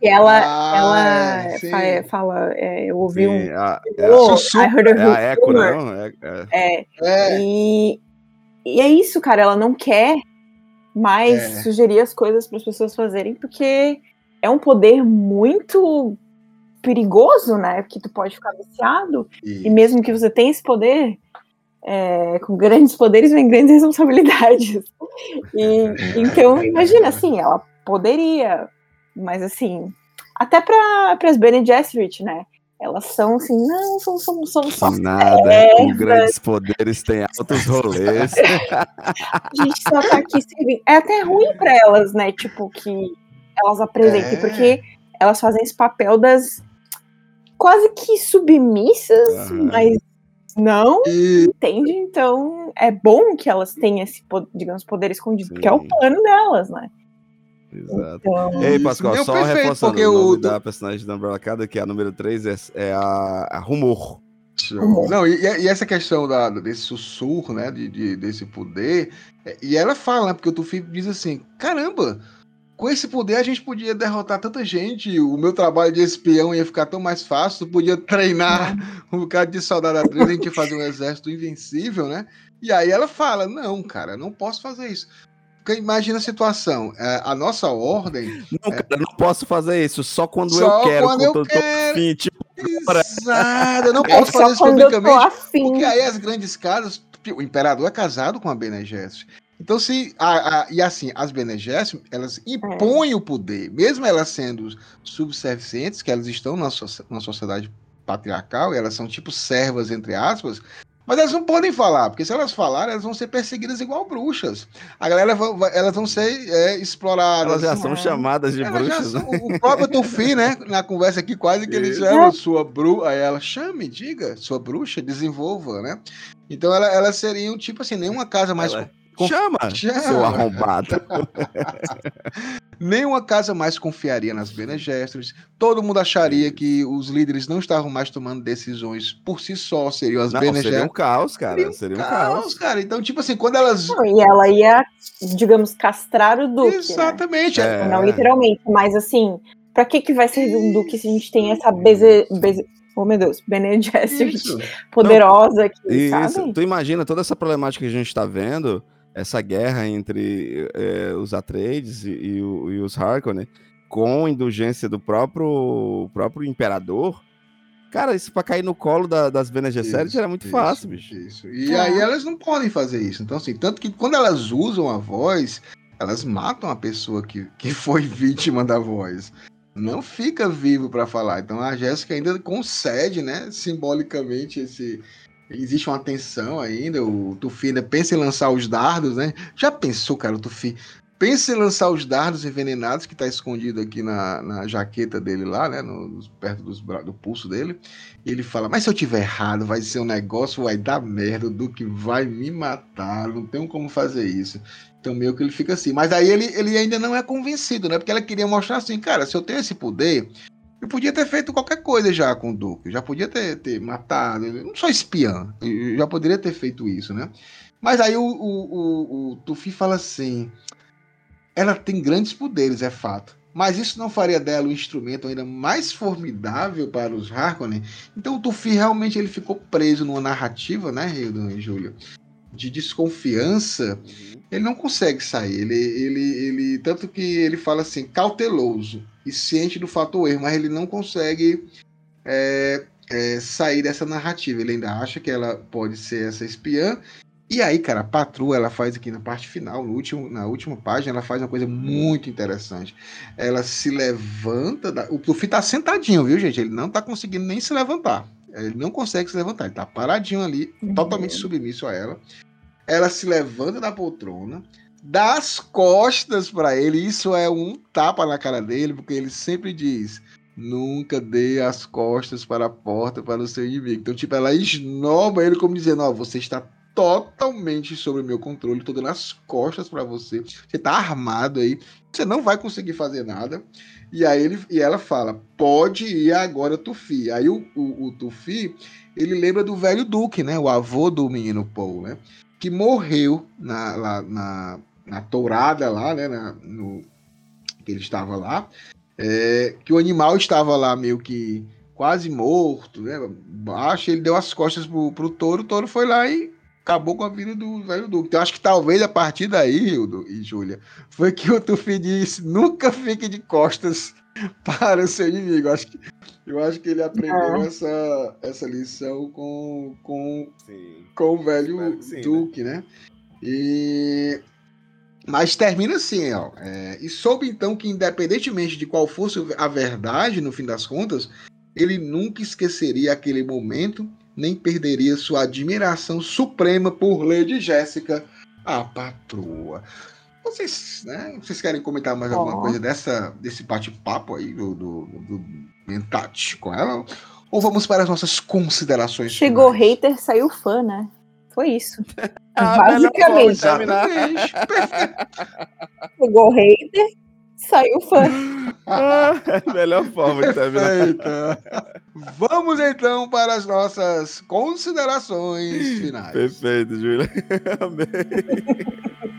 que ela, ah, ela fala, fala é, eu ouvi sim, um. A, é oh, I heard a, é a Echo, não? É, é. é. E, e é isso, cara. Ela não quer mais é. sugerir as coisas para as pessoas fazerem, porque é um poder muito perigoso, né? Que tu pode ficar viciado. E mesmo que você tenha esse poder, é, com grandes poderes vem grandes responsabilidades. E, então, imagina assim, ela poderia mas assim, até para as Bene Gesserit, né? Elas são assim, não, são, são, são só. Nada, com grandes poderes tem altos rolês. a gente só tá aqui servindo. É até ruim para elas, né? Tipo, que elas apresentem, é. porque elas fazem esse papel das quase que submissas, uhum. mas não, e... entende? Então é bom que elas tenham esse, digamos, poder escondido, Sim. porque é o plano delas, né? Exato. Então, Ei, Pascoal, só reforçando o nome o... da personagem da Umbrella Academy, que é a número 3, é, é a, a Rumor. Não, e, e, essa questão da, desse sussurro, né, de, de, desse poder, é, e ela fala, né, porque o Tufi diz assim, caramba, com esse poder a gente podia derrotar tanta gente, o meu trabalho de espião ia ficar tão mais fácil, podia treinar um bocado de soldado a gente ia fazer um exército invencível, né? E aí ela fala, não, cara, não posso fazer isso. Porque imagina a situação, é, a nossa ordem. Não, é... cara, não posso fazer isso, só quando só eu quero. Quando eu quero. Fim, tipo, Exato, eu não É posso fazer isso eu tô publicamente. Porque aí as grandes casas, o imperador é casado com a Bene Gesserit. Então, se. A, a- e assim, as Bene Gesserit, elas impõem o poder, mesmo elas sendo subservientes, que elas estão na, socie- na sociedade patriarcal, e elas são tipo servas, entre aspas, mas elas não podem falar, porque se elas falarem, elas vão ser perseguidas igual bruxas. A galera vai- vai- elas vão ser é, exploradas. Elas já são chamadas de Elas já bruxas, são- né? O próprio Tufi, né? Na conversa aqui, quase que ele Isso. chama sua bruxa. Aí ela chame, diga, sua bruxa, desenvolva, né? Então ela, elas seriam, tipo assim, nenhuma casa mais. Ela- Chama, Chama. seu arrombado. Nenhuma casa mais confiaria nas Bene Gesserit. Todo mundo acharia que os líderes não estavam mais tomando decisões por si só, seriam as Não, Bene seria um caos, cara. Seria um caos. Caos, cara. Então, tipo assim, quando elas. Não, e ela ia, digamos, castrar o Duque. Né? Exatamente. É. Não literalmente, mas assim, pra que, que vai servir um Duque se a gente tem essa beze, beze, oh meu Deus, Bene Gesserit poderosa aqui, Isso. sabe? Tu imagina toda essa problemática que a gente tá vendo, essa guerra entre eh, os Atreides e, e e os Harkonnen, com indulgência do próprio, próprio imperador. Cara, isso pra cair no colo da- das Bene Gesserit era muito isso, fácil, bicho. Isso. E É. aí elas não podem fazer isso. Então, assim, tanto que quando elas usam a voz, elas matam a pessoa que, que foi vítima da voz. Não fica vivo para falar. Então a Jéssica ainda concede, né, simbolicamente esse. Existe uma tensão ainda. O Tufi ainda pensa em lançar os dardos, né? Já pensou, cara, o Tufi? Pensa em lançar os dardos envenenados que tá escondido aqui na, na jaqueta dele lá, né? no- perto dos, do pulso dele. E ele fala, mas se eu tiver errado, vai ser um negócio, vai dar merda, o Duque vai me matar, não tenho como fazer isso. Então meio que ele fica assim. Mas aí ele, ele ainda não é convencido, né? Porque ela queria mostrar assim, cara, se eu tenho esse poder, eu podia ter feito qualquer coisa já com o Duque. Já podia ter, ter matado, não sou espiã, eu já poderia ter feito isso, né? Mas aí o, o, o, o Tufi fala assim, ela tem grandes poderes, é fato. Mas isso não faria dela um instrumento ainda mais formidável para os Harkonnen? Então o Tufi realmente ele ficou preso numa narrativa, né, Hildo e Júlia? De desconfiança. Ele não consegue sair. Ele, ele, ele, tanto que ele fala assim, cauteloso e ciente do fato erro, mas ele não consegue é, é, sair dessa narrativa. Ele ainda acha que ela pode ser essa espiã. E aí, cara, a patroa, ela faz aqui na parte final, no último, na última página, ela faz uma coisa muito interessante. Ela se levanta. Da... O Luffy tá sentadinho, viu, gente? Ele não tá conseguindo nem se levantar. Ele não consegue se levantar. Ele tá paradinho ali, Uhum. totalmente submisso a ela. Ela se levanta da poltrona, dá as costas para ele. Isso é um tapa na cara dele, porque ele sempre diz: nunca dê as costas para a porta para o seu inimigo. Então, tipo, ela esnoba ele como dizendo: Ó, você está totalmente sob o meu controle, tô dando as costas para você. Você tá armado aí, você não vai conseguir fazer nada. E aí ele, e ela fala: pode ir agora, Tufi. Aí o, o, o Tufi, ele lembra do velho Duque, né? O avô do menino Paul, né? Que morreu na, lá, na, na tourada lá, né? Na, no, que ele estava lá. É, que o animal estava lá meio que quase morto, né? Baixo, ele deu as costas pro, pro touro, o touro foi lá e acabou com a vida do velho Duque. Então acho que talvez a partir daí, Hildo e Júlia, foi que o Tufi disse: nunca fique de costas para o seu inimigo. Acho que, eu acho que ele aprendeu É. essa, essa lição com, com, Sim. com o velho sim, Duque, né? E. Mas termina assim, ó. é, e soube então que, independentemente de qual fosse a verdade, no fim das contas, ele nunca esqueceria aquele momento, nem perderia sua admiração suprema por Lady Jéssica, a patroa. Vocês, né, vocês querem comentar mais alguma coisa dessa, desse bate-papo aí do, do, do com ela? Ou vamos para as nossas considerações? Chegou finais? hater, saiu fã, né? Foi isso. Ah, de Basicamente. Perfeito. Chegou hater, saiu fã. Ah, melhor forma de terminar. Vamos então para as nossas considerações finais. Perfeito, Júlia. Amei.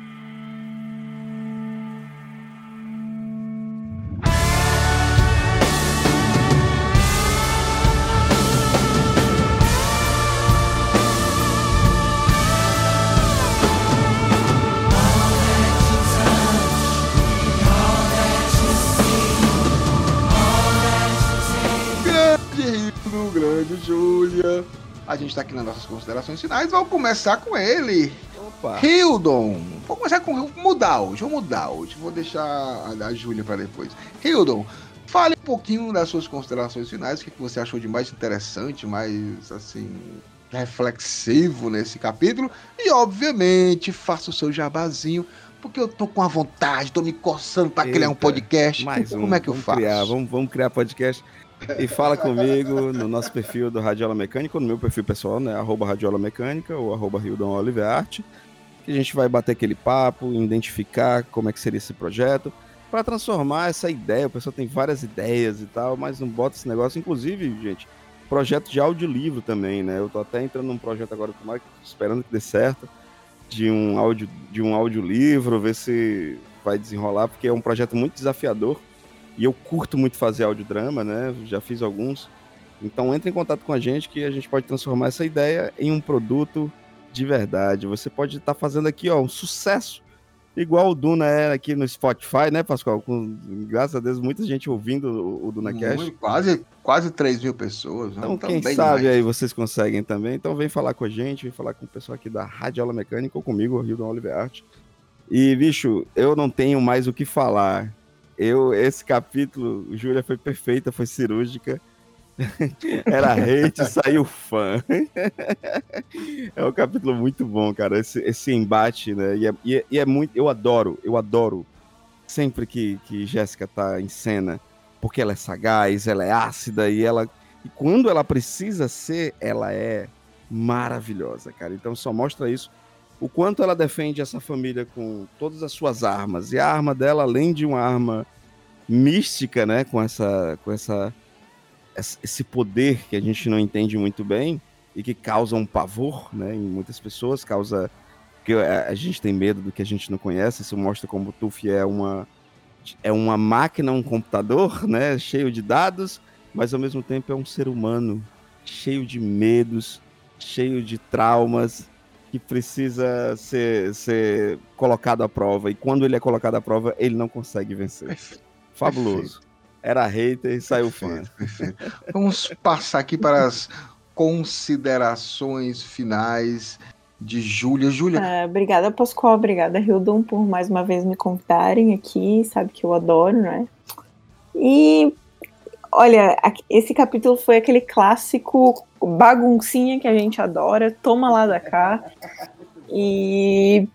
A gente tá aqui nas nossas considerações finais. Vamos começar com ele. Opa. Hildon. Vou começar com. Mudar hoje, vou mudar hoje. Vou deixar a, a Júlia para depois. Hildon, fale um pouquinho das suas considerações finais. O que que você achou de mais interessante, mais assim. Reflexivo nesse capítulo. E, obviamente, faça o seu jabazinho. Porque eu tô com a vontade, tô me coçando para criar um podcast. Mais um. Como é que eu faço? Criar, vamos, vamos criar podcast. E fala comigo no nosso perfil do Radiola Mecânica, no meu perfil pessoal, né? Arroba Radiola Mecânica ou arroba Hildon Olivearte. Que a gente vai bater aquele papo, identificar como é que seria esse projeto, para transformar essa ideia. O pessoal tem várias ideias e tal, mas não bota esse negócio. Inclusive, gente, projeto de audiolivro também, né? Eu tô até entrando num projeto agora, tomara que- esperando que dê certo, de um áudio, de um audiolivro, ver se vai desenrolar, porque é um projeto muito desafiador. E eu curto muito fazer audiodrama, né? Já fiz alguns. Então entre em contato com a gente que a gente pode transformar essa ideia em um produto de verdade. Você pode estar fazendo aqui, ó, um sucesso. Igual o Duna era aqui no Spotify, né, Pascoal? Com, graças a Deus, muita gente ouvindo o, o DunaCast. Muito, quase, quase 3 mil pessoas. né? Então, Tá quem sabe demais. aí vocês conseguem também. Então, vem falar com a gente, vem falar com o pessoal aqui da Radiola Mecânica ou comigo, o Hildon Olivearte. E, bicho, eu não tenho mais o que falar. Eu, esse capítulo, Júlia foi perfeita, foi cirúrgica. Era hate, saiu fã. é um capítulo muito bom, cara. Esse, esse embate, né? E é, e é- e é muito. Eu adoro, eu adoro sempre que, que Jéssica tá em cena, porque ela é sagaz, ela é ácida e ela. E quando ela precisa ser, ela é maravilhosa, cara. Então só mostra isso. O quanto ela defende essa família com todas as suas armas. E a arma dela, além de uma arma mística, né? Com essa. Com essa esse poder que a gente não entende muito bem e que causa um pavor, né, em muitas pessoas, causa que a, a gente tem medo do que a gente não conhece. Isso mostra como o Tufi é uma é uma máquina, um computador, né, cheio de dados, mas ao mesmo tempo é um ser humano cheio de medos, cheio de traumas que precisa ser, ser colocado à prova. E quando ele é colocado à prova, ele não consegue vencer. Perfeito. Fabuloso. Era hater e saiu fã. Perfeito, perfeito. Vamos passar aqui para as considerações finais de Júlia. Júlia, Ah, obrigada, Pascoal. Obrigada, Hildon, por mais uma vez me convidarem aqui. Sabe que eu adoro, né? E olha, esse capítulo foi aquele clássico baguncinha que a gente adora. Toma lá da cá. E.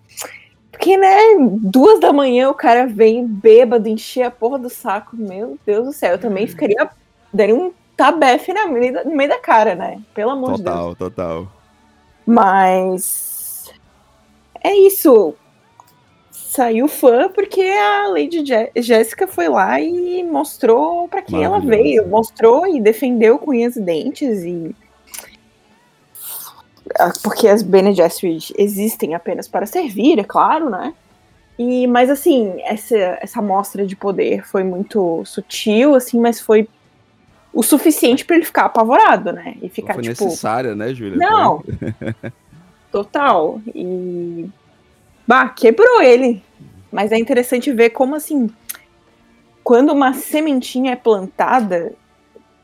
Porque, né, duas da manhã o cara vem bêbado, encher a porra do saco. Meu Deus do céu, eu também ficaria. Daria um tabefe na no meio da cara, né? Pelo amor de Deus. Total, total. Mas é isso. Saiu fã porque a Lady Jéssica foi lá e mostrou pra quem ela veio, mostrou e defendeu com unhas e dentes e porque as Bene Gesserit existem apenas para servir, é claro, né? E mas assim, essa essa mostra de poder foi muito sutil assim, mas foi o suficiente pra ele ficar apavorado, né? E ficar Foi tipo necessária, né, Júlia? não. Total. E. Bah, quebrou ele. Mas é interessante ver como assim. Quando uma sementinha é plantada,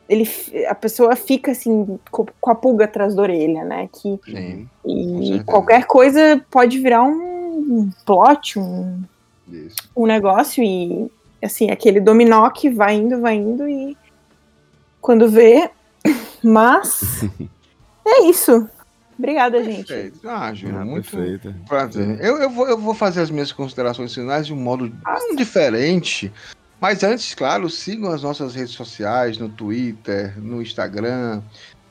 ele, a pessoa fica assim, co- com a pulga atrás da orelha, né? Que, Sim, e qualquer coisa pode virar um plot, um, isso. um negócio e assim, aquele dominó que vai indo, vai indo e quando vê. Mas é isso. Obrigada, gente. Perfeito. Ah, Júlia, Ah, muito perfeita. prazer. Eu, eu, vou, eu vou fazer as minhas considerações finais de um modo um diferente. Mas antes, claro, sigam as nossas redes sociais no Twitter, no Instagram,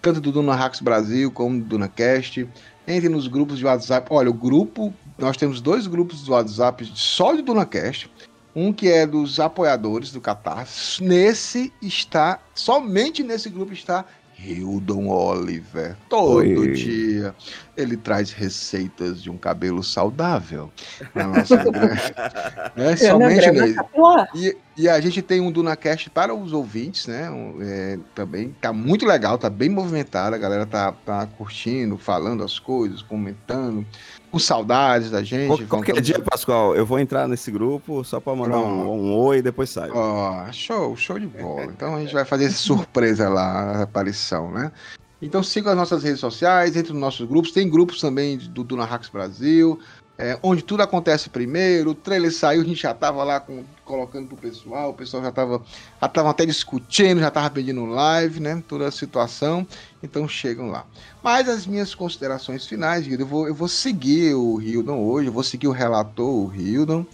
tanto do Duna Hacks Brasil como do DunaCast. Entre nos grupos de WhatsApp. Olha, o grupo, nós temos dois grupos de WhatsApp só de DunaCast. Um que é dos apoiadores do Catarse. Nesse está, somente nesse grupo está Hildon Oliver. Todo Oi. dia ele traz receitas de um cabelo saudável. Na nossa, né? Somente Cronograma nele. capilar. E, e a gente tem um DunaCast para os ouvintes, né? Um, é, também tá muito legal, tá bem movimentado. A galera tá, tá curtindo, falando as coisas, comentando, com saudades da gente. Qual- Qualquer dia, Pascoal, eu vou entrar nesse grupo só pra mandar um, um oi e depois saio. Ó, show, show de bola. Então a gente vai fazer essa surpresa lá, a aparição, né? Então sigam as nossas redes sociais, entre nos nossos grupos. Tem grupos também do Duna Hacks Brasil, é, onde tudo acontece primeiro. O trailer saiu, a gente já tava lá com, colocando pro pessoal, o pessoal já tava, já tava até discutindo, já tava pedindo live, né? Toda a situação. Então chegam lá. Mas as minhas considerações finais, eu vou, eu vou seguir o Hildon hoje, eu vou seguir o relator, o Hildon,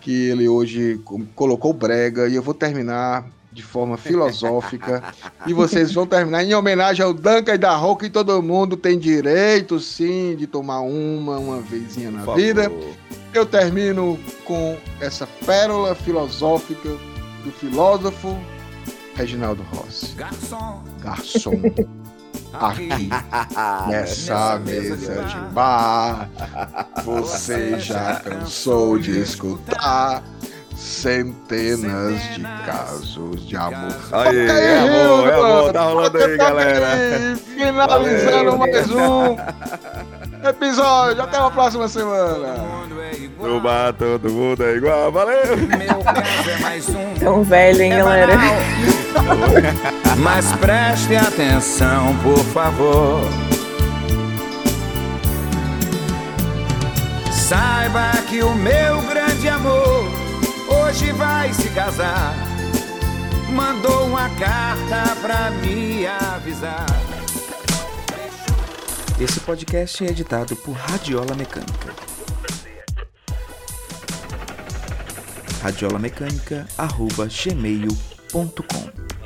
que ele hoje colocou brega, e eu vou terminar de forma filosófica. e vocês vão terminar em homenagem ao Duncan e da Roca, e todo mundo tem direito, sim, de tomar uma, uma vezinha na vida. Eu termino com essa pérola filosófica do filósofo Reginaldo Rossi. Garçom, Garçom, aqui nessa mesa de bar, você já cansou de escutar centenas de casos de amor. Aí, Toca é amor, é amor, tá rolando aí, galera. Finalizando Valeu. mais um episódio. Até a próxima semana. mundo é igual. No bar todo mundo é igual, valeu! Meu caso é mais um. Tão velho, hein, É galera? Mas preste atenção, por favor. Saiba que o meu grande amor hoje vai se casar. Mandou uma carta pra me avisar. Esse podcast é editado por Radiola Mecânica. radiolamecânica.gmail.com